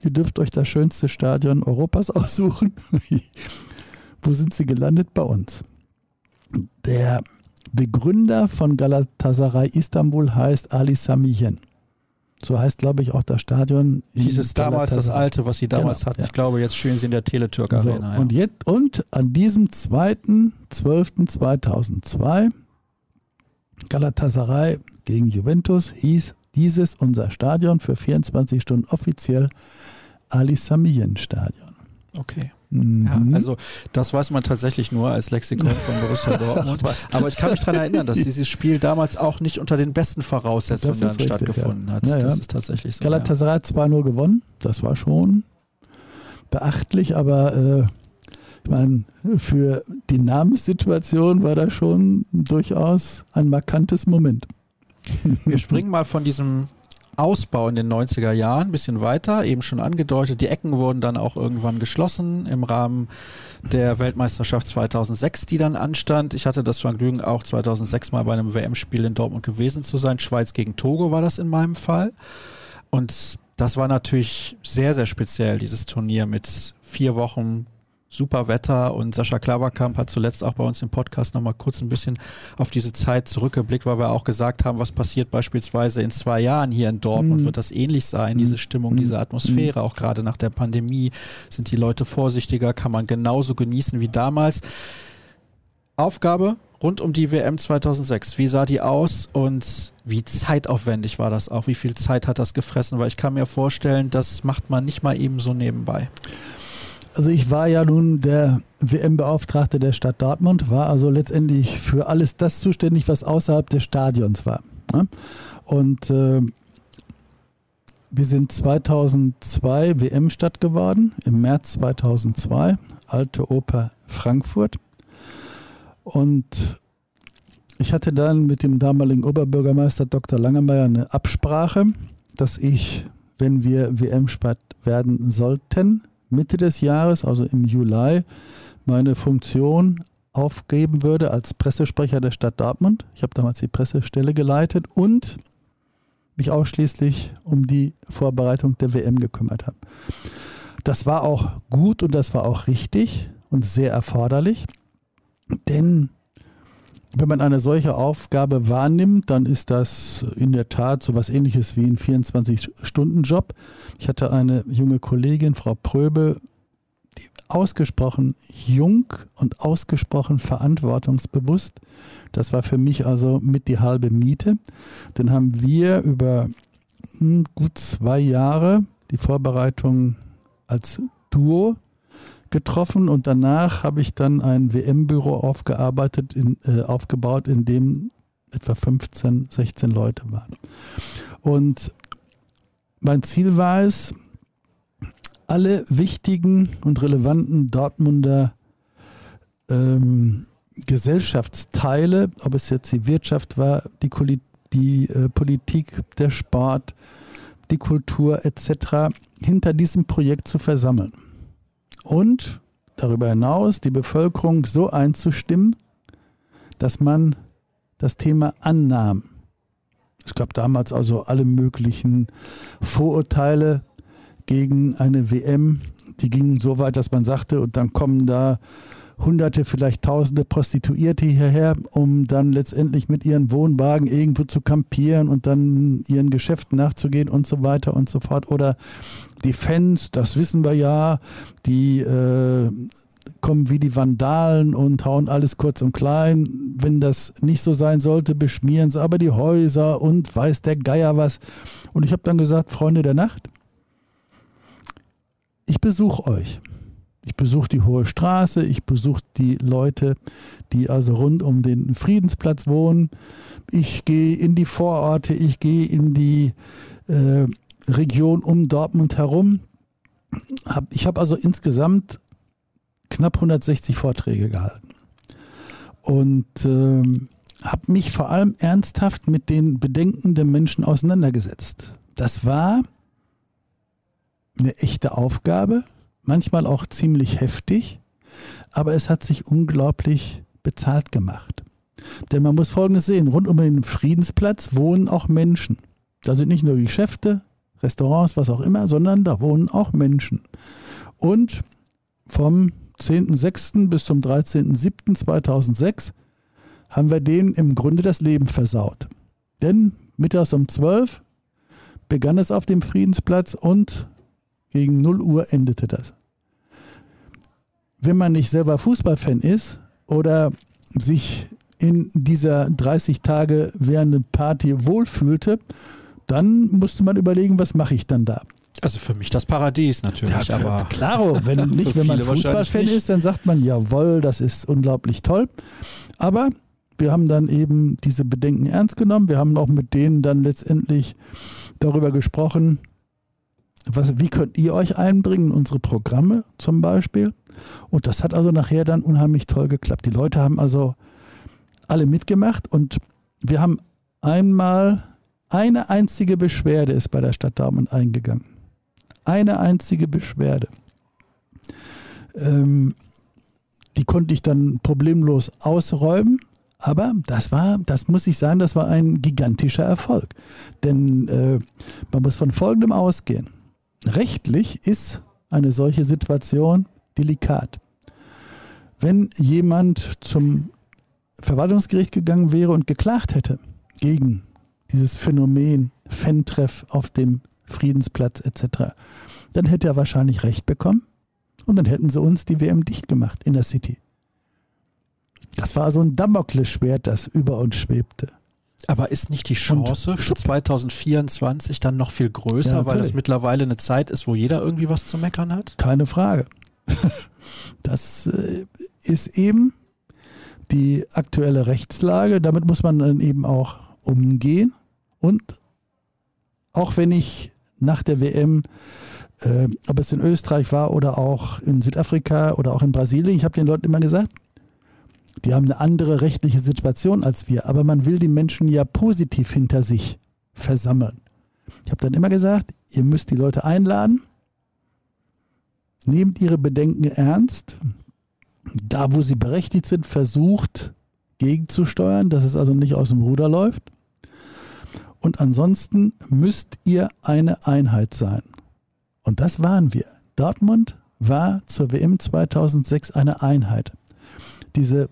ihr dürft euch das schönste Stadion Europas aussuchen. Wo sind sie gelandet? Bei uns. Der Begründer von Galatasaray Istanbul heißt Ali Samiyen. So heißt, glaube ich, auch das Stadion. Hieß es damals das alte, was sie damals genau, hatten. Ja. Ich glaube, jetzt spielen sie in der Teletürk Arena. So, und, jetzt, und an diesem 2.12.2002 Galatasaray gegen Juventus hieß dieses unser Stadion für 24 Stunden offiziell Ali Samiyen Stadion. Okay. Mhm. Ja, also das weiß man tatsächlich nur als Lexikon von Borussia Dortmund. Aber ich kann mich daran erinnern, dass dieses Spiel damals auch nicht unter den besten Voraussetzungen richtig, stattgefunden ja. hat. Ja, das ist tatsächlich so. Galatasaray hat 2-0 gewonnen. Das war schon beachtlich, aber äh, ich meine, für die Namenssituation war das schon durchaus ein markantes Moment. Wir springen mal von diesem Ausbau in den 90er Jahren, ein bisschen weiter, eben schon angedeutet. Die Ecken wurden dann auch irgendwann geschlossen im Rahmen der Weltmeisterschaft 2006, die dann anstand. Ich hatte das Vergnügen, auch 2006 mal bei einem WM-Spiel in Dortmund gewesen zu sein. Schweiz gegen Togo war das in meinem Fall. Und das war natürlich sehr, sehr speziell, dieses Turnier mit vier Wochen super Wetter und Sascha Klaverkamp hat zuletzt auch bei uns im Podcast nochmal kurz ein bisschen auf diese Zeit zurückgeblickt, weil wir auch gesagt haben, was passiert beispielsweise in zwei Jahren hier in Dortmund, mhm. wird das ähnlich sein, diese mhm. Stimmung, diese mhm. Atmosphäre, auch gerade nach der Pandemie, sind die Leute vorsichtiger, kann man genauso genießen wie damals. Aufgabe rund um die WM 2006. Wie sah die aus und wie zeitaufwendig war das auch? Wie viel Zeit hat das gefressen? Weil ich kann mir vorstellen, das macht man nicht mal eben so nebenbei. Also ich war ja nun der WM-Beauftragte der Stadt Dortmund, war also letztendlich für alles das zuständig, was außerhalb des Stadions war. Ne? Und äh, wir sind 2002 WM-Stadt geworden, im März 2002, Alte Oper Frankfurt. Und ich hatte dann mit dem damaligen Oberbürgermeister Dr. Langemeyer eine Absprache, dass ich, wenn wir WM-Stadt werden sollten, Mitte des Jahres, also im Juli, meine Funktion aufgeben würde als Pressesprecher der Stadt Dortmund. Ich habe damals die Pressestelle geleitet und mich ausschließlich um die Vorbereitung der WM gekümmert habe. Das war auch gut und das war auch richtig und sehr erforderlich, denn wenn man eine solche Aufgabe wahrnimmt, dann ist das in der Tat so etwas ähnliches wie ein 24-Stunden-Job. Ich hatte eine junge Kollegin, Frau Pröbe, die ausgesprochen jung und ausgesprochen verantwortungsbewusst. Das war für mich also mit die halbe Miete. Dann haben wir über hm, gut zwei Jahre die Vorbereitung als Duo getroffen und danach habe ich dann ein WM-Büro aufgearbeitet, in, äh, aufgebaut, in dem etwa 15, 16 Leute waren. Und mein Ziel war es, alle wichtigen und relevanten Dortmunder ähm, Gesellschaftsteile, ob es jetzt die Wirtschaft war, die, die äh, Politik, der Sport, die Kultur etc., hinter diesem Projekt zu versammeln und darüber hinaus die Bevölkerung so einzustimmen, dass man das Thema annahm. Es gab damals also alle möglichen Vorurteile gegen eine WM. Die gingen so weit, dass man sagte, und dann kommen da Hunderte, vielleicht Tausende Prostituierte hierher, um dann letztendlich mit ihren Wohnwagen irgendwo zu kampieren und dann ihren Geschäften nachzugehen und so weiter und so fort. Oder die Fans, das wissen wir ja, die äh, kommen wie die Vandalen und hauen alles kurz und klein. Wenn das nicht so sein sollte, beschmieren sie aber die Häuser und weiß der Geier was. Und ich habe dann gesagt, Freunde der Nacht, ich besuche euch. Ich besuche die Hohe Straße, ich besuche die Leute, die also rund um den Friedensplatz wohnen. Ich gehe in die Vororte, ich gehe in die äh, Region um Dortmund herum. ich habe also insgesamt knapp 160 Vorträge gehalten und äh, habe mich vor allem ernsthaft mit den Bedenken der Menschen auseinandergesetzt. Das war eine echte Aufgabe, manchmal auch ziemlich heftig, aber es hat sich unglaublich bezahlt gemacht. Denn man muss Folgendes sehen, rund um den Friedensplatz wohnen auch Menschen. Da sind nicht nur Geschäfte, Restaurants, was auch immer, sondern da wohnen auch Menschen. Und vom 10.06. bis zum 13.07.2006 haben wir denen im Grunde das Leben versaut. Denn mittags um 12 begann es auf dem Friedensplatz und gegen 0 Uhr endete das. Wenn man nicht selber Fußballfan ist oder sich in dieser 30 Tage währenden Party wohlfühlte, dann musste man überlegen, was mache ich dann da. Also für mich das Paradies natürlich, Ja, aber klaro, wenn nicht, wenn man Fußballfan ist, dann sagt man, jawohl, das ist unglaublich toll. Aber wir haben dann eben diese Bedenken ernst genommen. Wir haben auch mit denen dann letztendlich darüber gesprochen, was, wie könnt ihr euch einbringen in unsere Programme zum Beispiel. Und das hat also nachher dann unheimlich toll geklappt. Die Leute haben also alle mitgemacht und wir haben einmal eine einzige Beschwerde ist bei der Stadt Dortmund eingegangen. Eine einzige Beschwerde. Ähm, die konnte ich dann problemlos ausräumen. Aber das war, das muss ich sagen, das war ein gigantischer Erfolg. Denn äh, man muss von Folgendem ausgehen. Rechtlich ist eine solche Situation delikat. Wenn jemand zum Verwaltungsgericht gegangen wäre und geklagt hätte gegen dieses Phänomen Fan-Treff auf dem Friedensplatz etc., dann hätte er wahrscheinlich Recht bekommen und dann hätten sie uns die WM dicht gemacht in der City. Das war so ein Damoklesschwert, das über uns schwebte. Aber ist nicht die Chance für 2024 dann noch viel größer, Ja, weil das mittlerweile eine Zeit ist, wo jeder irgendwie was zu meckern hat? Keine Frage. Das äh, ist eben die aktuelle Rechtslage. Damit muss man dann eben auch umgehen. Und auch wenn ich nach der WM, äh, ob es in Österreich war oder auch in Südafrika oder auch in Brasilien, ich habe den Leuten immer gesagt, die haben eine andere rechtliche Situation als wir, aber man will die Menschen ja positiv hinter sich versammeln. Ich habe dann immer gesagt, ihr müsst die Leute einladen, nehmt ihre Bedenken ernst, da wo sie berechtigt sind, versucht gegenzusteuern, dass es also nicht aus dem Ruder läuft. Und ansonsten müsst ihr eine Einheit sein. Und das waren wir. Dortmund war zur WM 2006 eine Einheit. Diese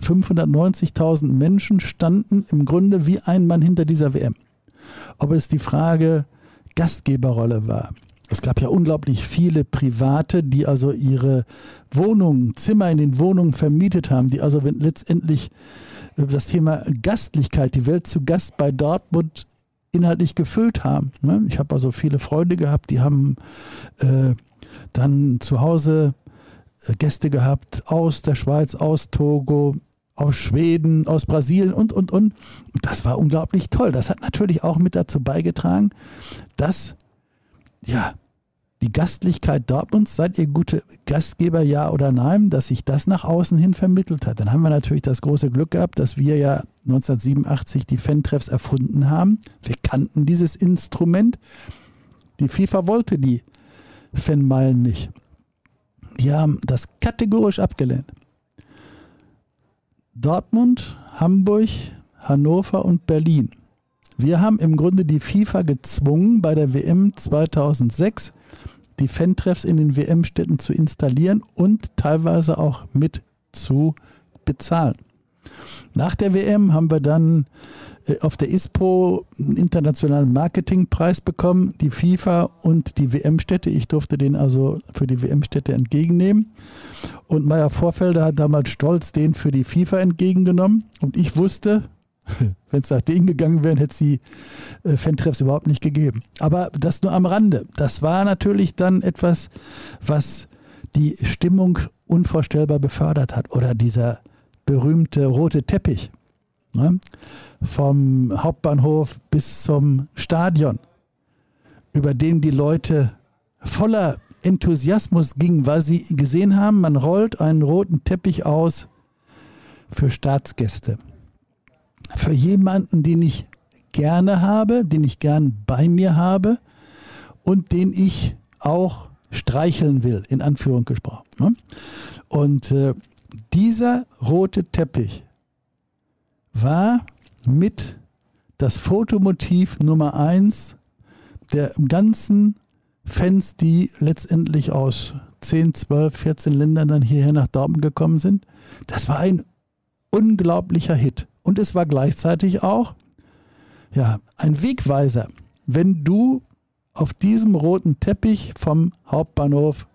590.000 Menschen standen im Grunde wie ein Mann hinter dieser WM. Ob es die Frage Gastgeberrolle war. Es gab ja unglaublich viele Private, die also ihre Wohnungen, Zimmer in den Wohnungen vermietet haben, die also letztendlich das Thema Gastlichkeit, die Welt zu Gast bei Dortmund inhaltlich gefüllt haben. ne? Ich habe also viele Freunde gehabt, die haben äh, dann zu Hause äh, Gäste gehabt aus der Schweiz, aus Togo, aus Schweden, aus Brasilien und, und, und. Und das war unglaublich toll. Das hat natürlich auch mit dazu beigetragen, dass, ja, die Gastlichkeit Dortmunds, seid ihr gute Gastgeber, ja oder nein, dass sich das nach außen hin vermittelt hat. Dann haben wir natürlich das große Glück gehabt, dass wir ja 1987 die Fan-Treffs erfunden haben. Wir kannten dieses Instrument. Die FIFA wollte die Fanmeilen nicht. Die haben das kategorisch abgelehnt. Dortmund, Hamburg, Hannover und Berlin. Wir haben im Grunde die FIFA gezwungen, bei der WM 2006 die Fan-Treffs in den WM-Städten zu installieren und teilweise auch mit zu bezahlen. Nach der WM haben wir dann äh, auf der ISPO einen internationalen Marketingpreis bekommen, die FIFA und die WM-Städte. Ich durfte den also für die WM-Städte entgegennehmen. Und Meier Vorfelder hat damals stolz den für die FIFA entgegengenommen. Und ich wusste, wenn es nach denen gegangen wäre, hätte es die äh, Fan-Treffs überhaupt nicht gegeben. Aber das nur am Rande. Das war natürlich dann etwas, was die Stimmung unvorstellbar befördert hat. Oder dieser berühmte rote Teppich. Ne? Vom Hauptbahnhof bis zum Stadion, über den die Leute voller Enthusiasmus gingen, weil sie gesehen haben, man rollt einen roten Teppich aus für Staatsgäste. Für jemanden, den ich gerne habe, den ich gern bei mir habe und den ich auch streicheln will, in Anführung gesprochen. ne? Und äh, dieser rote Teppich war mit das Fotomotiv Nummer eins der ganzen Fans, die letztendlich aus 10, 12, 14 Ländern dann hierher nach Dortmund gekommen sind. Das war ein unglaublicher Hit. Und es war gleichzeitig auch ja, ein Wegweiser. Wenn du auf diesem roten Teppich vom Hauptbahnhof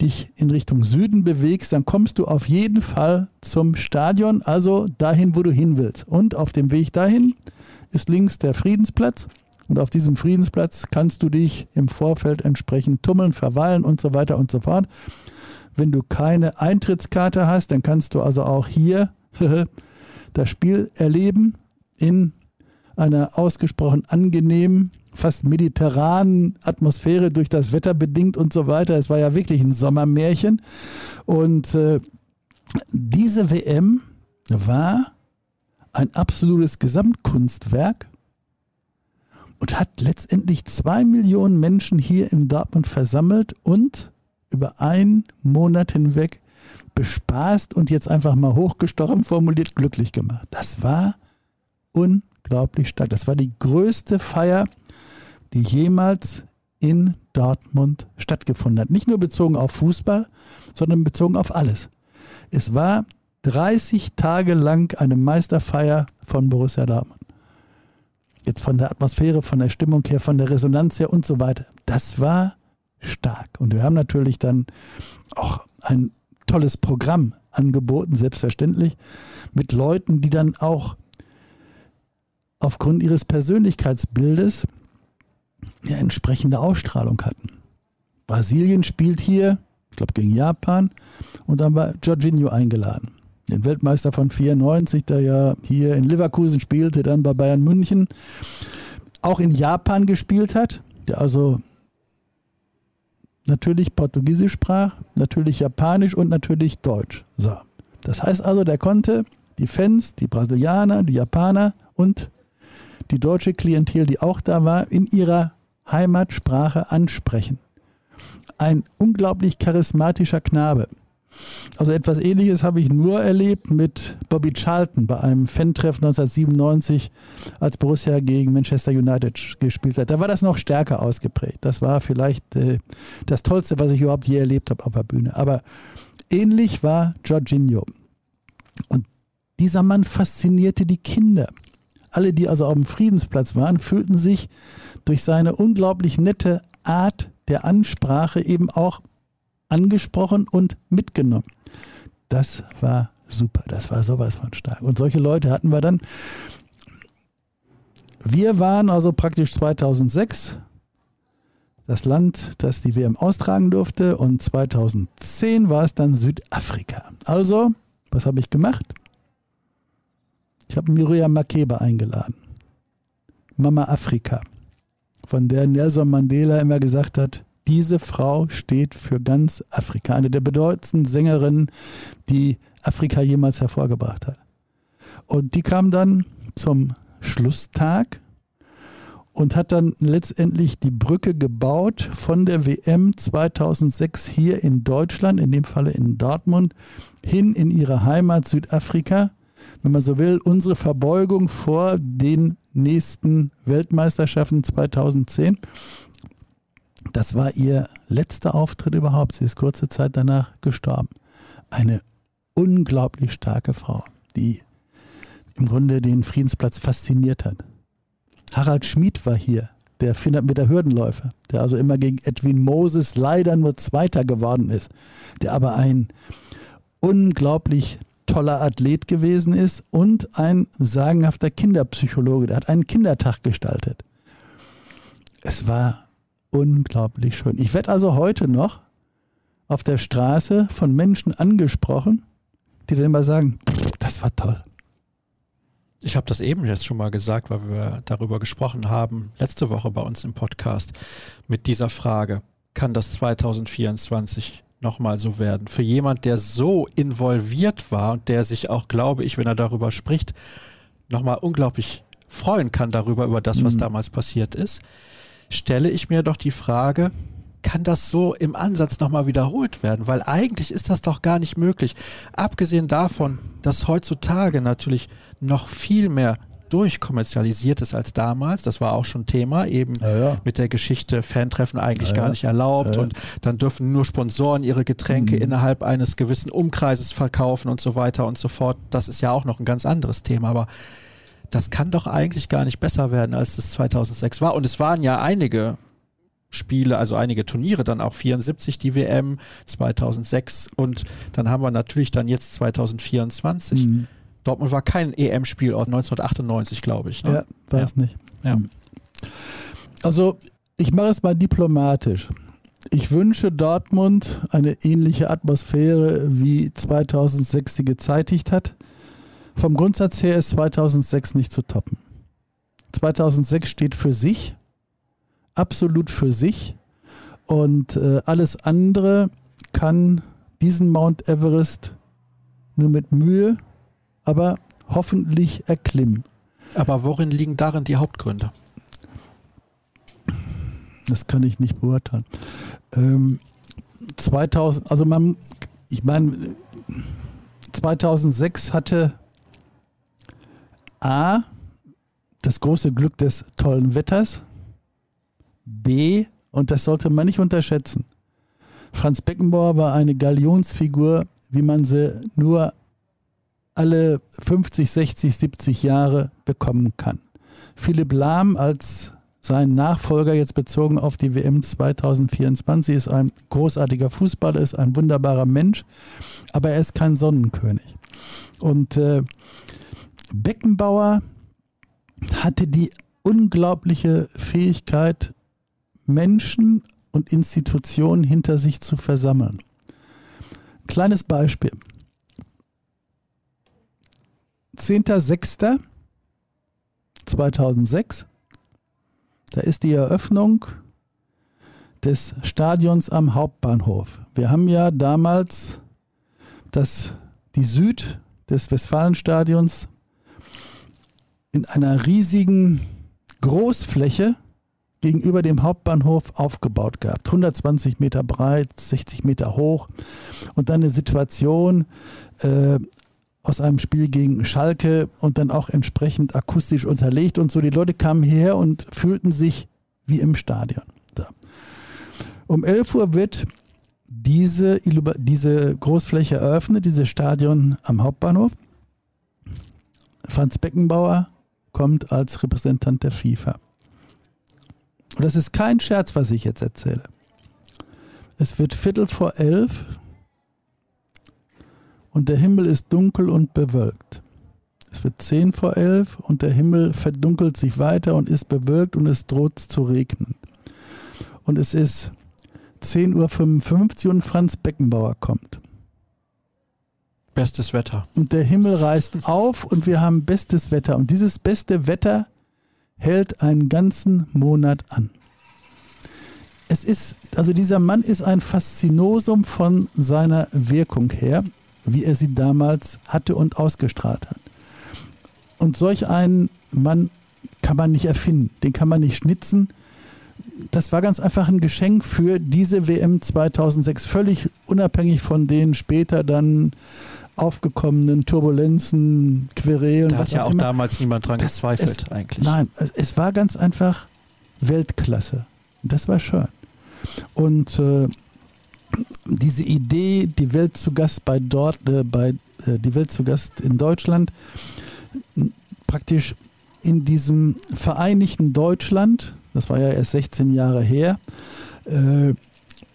dich in Richtung Süden bewegst, dann kommst du auf jeden Fall zum Stadion, also dahin, wo du hin willst. Und auf dem Weg dahin ist links der Friedensplatz. Und auf diesem Friedensplatz kannst du dich im Vorfeld entsprechend tummeln, verweilen und so weiter und so fort. Wenn du keine Eintrittskarte hast, dann kannst du also auch hier das Spiel erleben in einer ausgesprochen angenehmen, fast mediterranen Atmosphäre durch das Wetter bedingt und so weiter. Es war ja wirklich ein Sommermärchen. Und äh, diese WM war ein absolutes Gesamtkunstwerk und hat letztendlich zwei Millionen Menschen hier in Dortmund versammelt und über einen Monat hinweg bespaßt und jetzt einfach mal hochgestochen formuliert glücklich gemacht. Das war unglaublich stark. Das war die größte Feier, die jemals in Dortmund stattgefunden hat. Nicht nur bezogen auf Fußball, sondern bezogen auf alles. Es war 30 Tage lang eine Meisterfeier von Borussia Dortmund. Jetzt von der Atmosphäre, von der Stimmung her, von der Resonanz her und so weiter. Das war stark. Und wir haben natürlich dann auch ein tolles Programm angeboten, selbstverständlich, mit Leuten, die dann auch aufgrund ihres Persönlichkeitsbildes eine entsprechende Ausstrahlung hatten. Brasilien spielt hier, ich glaube gegen Japan, und dann war Jorginho eingeladen. Den Weltmeister von 94, der ja hier in Leverkusen spielte, dann bei Bayern München, auch in Japan gespielt hat, der also natürlich Portugiesisch sprach, natürlich Japanisch und natürlich Deutsch. So. Das heißt also, der konnte die Fans, die Brasilianer, die Japaner und die deutsche Klientel, die auch da war, in ihrer Heimatsprache ansprechen. Ein unglaublich charismatischer Knabe. Also etwas Ähnliches habe ich nur erlebt mit Bobby Charlton bei einem Fan-Treff 1997, als Borussia gegen Manchester United gespielt hat. Da war das noch stärker ausgeprägt. Das war vielleicht äh, das Tollste, was ich überhaupt je erlebt habe auf der Bühne. Aber ähnlich war Jorginho. Und dieser Mann faszinierte die Kinder. Alle, die also auf dem Friedensplatz waren, fühlten sich durch seine unglaublich nette Art der Ansprache eben auch angesprochen und mitgenommen. Das war super, das war sowas von stark. Und solche Leute hatten wir dann. Wir waren also praktisch 2006 das Land, das die WM austragen durfte und 2010 war es dann Südafrika. Also, was habe ich gemacht? Ich habe Miriam Makeba eingeladen. Mama Afrika, von der Nelson Mandela immer gesagt hat, diese Frau steht für ganz Afrika. Eine der bedeutendsten Sängerinnen, die Afrika jemals hervorgebracht hat. Und die kam dann zum Schlusstag und hat dann letztendlich die Brücke gebaut von der WM 2006 hier in Deutschland, in dem Falle in Dortmund, hin in ihre Heimat Südafrika. Wenn man so will, unsere Verbeugung vor den nächsten Weltmeisterschaften 2010. Das war ihr letzter Auftritt überhaupt. Sie ist kurze Zeit danach gestorben. Eine unglaublich starke Frau, die im Grunde den Friedensplatz fasziniert hat. Harald Schmid war hier, der 400 Meter Hürdenläufer, der also immer gegen Edwin Moses leider nur Zweiter geworden ist, der aber ein unglaublich toller Athlet gewesen ist und ein sagenhafter Kinderpsychologe. Der hat einen Kindertag gestaltet. Es war unglaublich schön. Ich werde also heute noch auf der Straße von Menschen angesprochen, die dann immer sagen, das war toll. Ich habe das eben jetzt schon mal gesagt, weil wir darüber gesprochen haben, letzte Woche bei uns im Podcast, mit dieser Frage, kann das 2024 nochmal so werden? Für jemand, der so involviert war und der sich auch, glaube ich, wenn er darüber spricht, nochmal unglaublich freuen kann darüber, über das, was mhm. damals passiert ist stelle ich mir doch die Frage, kann das so im Ansatz nochmal wiederholt werden? Weil eigentlich ist das doch gar nicht möglich. Abgesehen davon, dass heutzutage natürlich noch viel mehr durchkommerzialisiert ist als damals. Das war auch schon Thema, eben Ja, ja. mit der Geschichte Fantreffen eigentlich Ja, gar nicht erlaubt und dann dürfen nur Sponsoren ihre Getränke Mhm. innerhalb eines gewissen Umkreises verkaufen und so weiter und so fort. Das ist ja auch noch ein ganz anderes Thema, aber das kann doch eigentlich gar nicht besser werden, als das 2006 war. Und es waren ja einige Spiele, also einige Turniere, dann auch 74 die WM, 2006 und dann haben wir natürlich dann jetzt 2024. Mhm. Dortmund war kein EM-Spielort 1998, glaube ich. Ne? Ja, war Ja. es nicht. Ja. Also, ich mache es mal diplomatisch. Ich wünsche Dortmund eine ähnliche Atmosphäre, wie 2006 sie gezeitigt hat. Vom Grundsatz her ist 2006 nicht zu toppen. 2006 steht für sich, absolut für sich. Und äh, alles andere kann diesen Mount Everest nur mit Mühe, aber hoffentlich erklimmen. Aber worin liegen darin die Hauptgründe? Das kann ich nicht beurteilen. Ähm, 2000, also man, ich meine, 2006 hatte A das große Glück des tollen Wetters, B, und das sollte man nicht unterschätzen, Franz Beckenbauer war eine Galionsfigur, wie man sie nur alle 50, 60, 70 Jahre bekommen kann. Philipp Lahm als sein Nachfolger jetzt bezogen auf die WM 2024 ist ein großartiger Fußballer, ist ein wunderbarer Mensch, aber er ist kein Sonnenkönig. Und äh, Beckenbauer hatte die unglaubliche Fähigkeit, Menschen und Institutionen hinter sich zu versammeln. Kleines Beispiel. 10.06.2006 da ist die Eröffnung des Stadions am Hauptbahnhof. Wir haben ja damals das, die Süd des Westfalenstadions in einer riesigen Großfläche gegenüber dem Hauptbahnhof aufgebaut gehabt. 120 Meter breit, 60 Meter hoch. Und dann eine Situation äh, aus einem Spiel gegen Schalke und dann auch entsprechend akustisch unterlegt und so. Die Leute kamen hierher und fühlten sich wie im Stadion. So. Um 11 Uhr wird diese, diese Großfläche eröffnet, dieses Stadion am Hauptbahnhof. Franz Beckenbauer kommt als Repräsentant der FIFA. Und das ist kein Scherz, was ich jetzt erzähle. Es wird Viertel vor elf und der Himmel ist dunkel und bewölkt. Es wird zehn vor elf und der Himmel verdunkelt sich weiter und ist bewölkt und es droht zu regnen. Und es ist 10.55 Uhr und Franz Beckenbauer kommt. Bestes Wetter. Und der Himmel reißt auf und wir haben bestes Wetter. Und dieses beste Wetter hält einen ganzen Monat an. Es ist, also dieser Mann ist ein Faszinosum von seiner Wirkung her, wie er sie damals hatte und ausgestrahlt hat. Und solch einen Mann kann man nicht erfinden, den kann man nicht schnitzen. Das war ganz einfach ein Geschenk für diese WM 2006, völlig unabhängig von den später dann aufgekommenen Turbulenzen, Querelen, Da hat ja auch immer. damals niemand dran Das- gezweifelt es, eigentlich. Nein, es- war ganz einfach Weltklasse. Das war schön. Und äh, diese Idee, die Welt zu Gast bei dort, äh, bei äh, die Welt zu Gast in Deutschland, praktisch in diesem vereinigten Deutschland, das war ja erst 16 Jahre her, äh,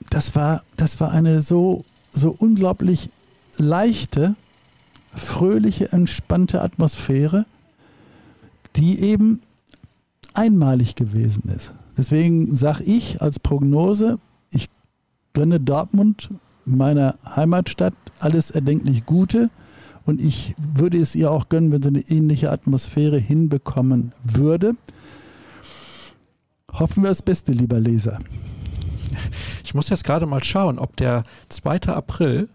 das war, das war eine so, so unglaublich leichte, fröhliche, entspannte Atmosphäre, die eben einmalig gewesen ist. Deswegen sage ich als Prognose, ich gönne Dortmund, meiner Heimatstadt, alles erdenklich Gute und ich würde es ihr auch gönnen, wenn sie eine ähnliche Atmosphäre hinbekommen würde. Hoffen wir das Beste, lieber Leser. Ich muss jetzt gerade mal schauen, ob der 2. April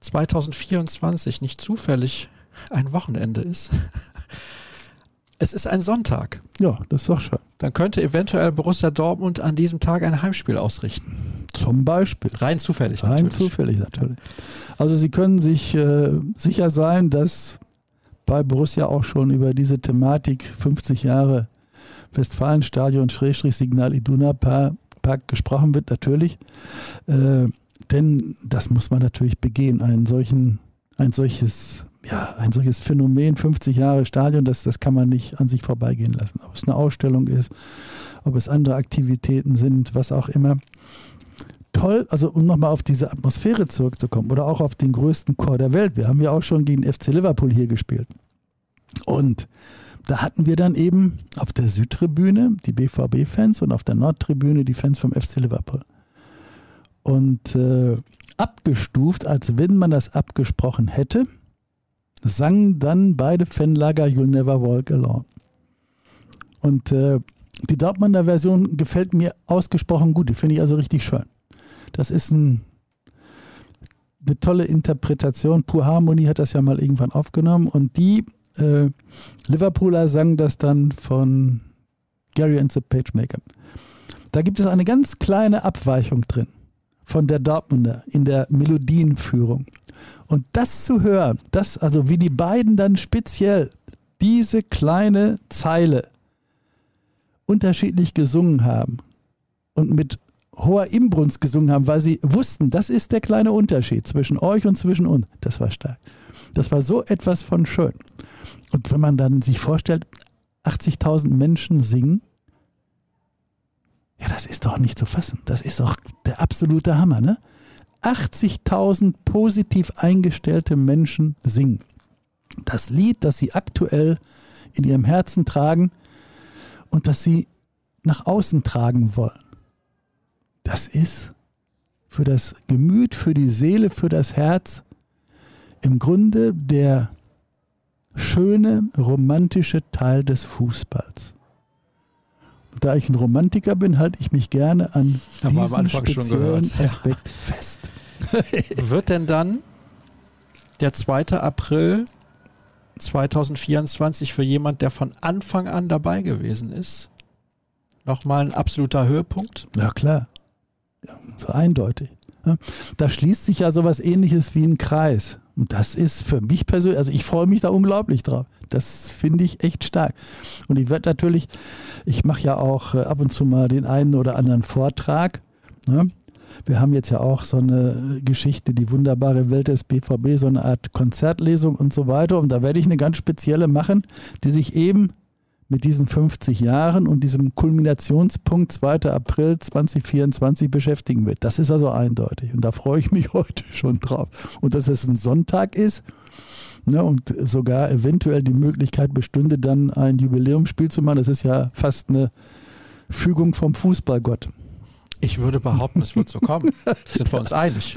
2024 nicht zufällig ein Wochenende ist. Es ist ein Sonntag. Ja, das ist doch schön. Dann könnte eventuell Borussia Dortmund an diesem Tag ein Heimspiel ausrichten. Zum Beispiel. Rein zufällig. Rein natürlich. zufällig natürlich. Also Sie können sich äh, sicher sein, dass bei Borussia auch schon über diese Thematik 50 Jahre Westfalenstadion Schrägstrich Signal Iduna Park gesprochen wird, natürlich. Äh, denn das muss man natürlich begehen, einen solchen, ein solches, ja, ein solches Phänomen, 50 Jahre Stadion, das, das kann man nicht an sich vorbeigehen lassen. Ob es eine Ausstellung ist, ob es andere Aktivitäten sind, was auch immer. Toll, also um nochmal auf diese Atmosphäre zurückzukommen oder auch auf den größten Chor der Welt. Wir haben ja auch schon gegen FC Liverpool hier gespielt. Und da hatten wir dann eben auf der Südtribüne die BVB-Fans und auf der Nordtribüne die Fans vom FC Liverpool. Und äh, abgestuft, als wenn man das abgesprochen hätte, sangen dann beide Fanlager You'll Never Walk Alone. Und äh, die Dortmunder Version gefällt mir ausgesprochen gut. Die finde ich also richtig schön. Das ist ein, eine tolle Interpretation. Pur Harmony hat das ja mal irgendwann aufgenommen. Und die äh, Liverpooler sangen das dann von Gary and the Pagemaker. Da gibt es eine ganz kleine Abweichung drin von der Dortmunder in der Melodienführung. Und das zu hören, das, also wie die beiden dann speziell diese kleine Zeile unterschiedlich gesungen haben und mit hoher Imbrunst gesungen haben, weil sie wussten, das ist der kleine Unterschied zwischen euch und zwischen uns. Das war stark. Das war so etwas von schön. Und wenn man dann sich vorstellt, 80.000 Menschen singen, ja, das ist doch nicht zu fassen. Das ist doch der absolute Hammer, ne? 80.000 positiv eingestellte Menschen singen. Das Lied, das sie aktuell in ihrem Herzen tragen und das sie nach außen tragen wollen. Das ist für das Gemüt, für die Seele, für das Herz im Grunde der schöne, romantische Teil des Fußballs. Und da ich ein Romantiker bin, halte ich mich gerne an diesem speziellen Aspekt ja. fest. Wird denn dann der 2. April 2024 für jemand, der von Anfang an dabei gewesen ist, nochmal ein absoluter Höhepunkt? Ja, klar. Ja, so eindeutig. Da schließt sich ja sowas ähnliches wie ein Kreis. Und das ist für mich persönlich, also ich freue mich da unglaublich drauf. Das finde ich echt stark. Und ich werde natürlich, ich mache ja auch äh, ab und zu mal den einen oder anderen Vortrag. Ne? Wir haben jetzt ja auch so eine Geschichte, die wunderbare Welt des BVB, so eine Art Konzertlesung und so weiter. Und da werde ich eine ganz spezielle machen, die sich eben mit diesen 50 Jahren und diesem Kulminationspunkt 2. April 2024 beschäftigen wird. Das ist also eindeutig und da freue ich mich heute schon drauf. Und dass es ein Sonntag ist ne, und sogar eventuell die Möglichkeit bestünde, dann ein Jubiläumsspiel zu machen, das ist ja fast eine Fügung vom Fußballgott. Ich würde behaupten, es wird so kommen. Sind wir uns einig?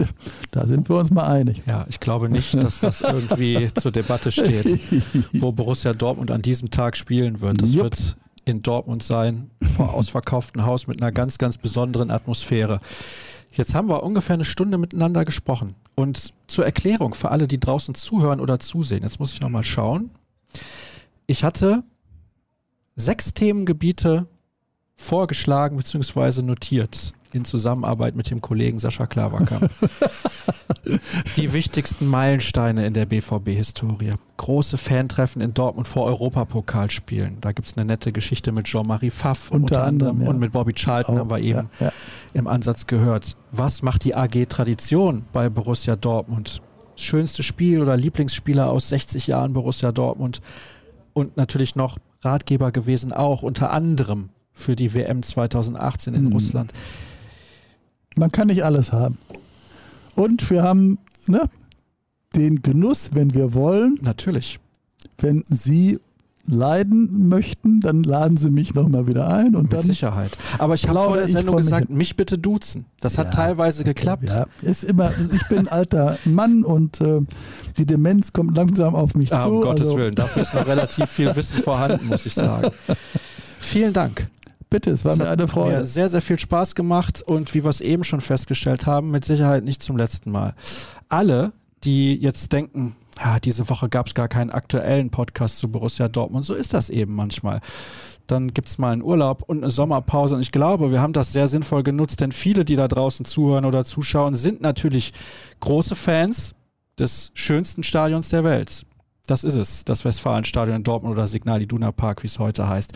Da sind wir uns mal einig. Ja, ich glaube nicht, dass das irgendwie zur Debatte steht, wo Borussia Dortmund an diesem Tag spielen wird. Das Jupp. wird in Dortmund sein, vor ausverkauftem Haus mit einer ganz, ganz besonderen Atmosphäre. Jetzt haben wir ungefähr eine Stunde miteinander gesprochen. Und zur Erklärung für alle, die draußen zuhören oder zusehen, jetzt muss ich nochmal schauen. Ich hatte sechs Themengebiete vorgeschlagen bzw. notiert in Zusammenarbeit mit dem Kollegen Sascha Klaverkamp. die wichtigsten Meilensteine in der BVB-Historie. Große Fantreffen in Dortmund vor Europapokalspielen. Da gibt es eine nette Geschichte mit Jean-Marie Pfaff unter, unter anderem ja. und mit Bobby Charlton Auch, haben wir eben ja, ja. im Ansatz gehört. Was macht die AG Tradition bei Borussia Dortmund? schönste Spiel oder Lieblingsspieler aus 60 Jahren Borussia Dortmund und natürlich noch Ratgeber gewesen auch unter anderem für die WM 2018 in mhm. Russland. Man kann nicht alles haben. Und wir haben ne, den Genuss, wenn wir wollen. Natürlich. Wenn Sie leiden möchten, dann laden Sie mich nochmal wieder ein. Und Mit dann Sicherheit. Aber ich habe vor der Sendung gesagt, mich, mich, bitte duzen. Das hat ja, teilweise geklappt. Ja, ist immer, ich bin ein alter Mann und äh, die Demenz kommt langsam auf mich ah, zu. Um Gottes also. Willen, dafür ist noch relativ viel Wissen vorhanden, muss ich sagen. Vielen Dank. Bitte, es war es mir eine Freude. Mir sehr, sehr viel Spaß gemacht und wie wir es eben schon festgestellt haben, mit Sicherheit nicht zum letzten Mal. Alle, die jetzt denken, ja, diese Woche gab es gar keinen aktuellen Podcast zu Borussia Dortmund, so ist das eben manchmal. Dann gibt es mal einen Urlaub und eine Sommerpause und ich glaube, wir haben das sehr sinnvoll genutzt, denn viele, die da draußen zuhören oder zuschauen, sind natürlich große Fans des schönsten Stadions der Welt Das ist es, das Westfalenstadion in Dortmund oder Signal Iduna Park, wie es heute heißt.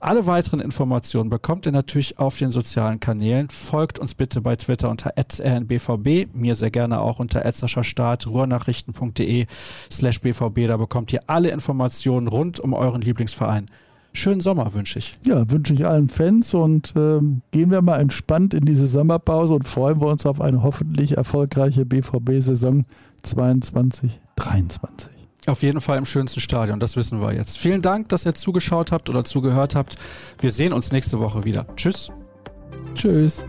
Alle weiteren Informationen bekommt ihr natürlich auf den sozialen Kanälen. Folgt uns bitte bei Twitter unter rnbvb, mir sehr gerne auch unter Start, ruhrnachrichten.de slash bvb. Da bekommt ihr alle Informationen rund um euren Lieblingsverein. Schönen Sommer wünsche ich. Ja, wünsche ich allen Fans und ähm, gehen wir mal entspannt in diese Sommerpause und freuen wir uns auf eine hoffentlich erfolgreiche BVB-Saison 22, 23. Auf jeden Fall im schönsten Stadion, das wissen wir jetzt. Vielen Dank, dass ihr zugeschaut habt oder zugehört habt. Wir sehen uns nächste Woche wieder. Tschüss. Tschüss.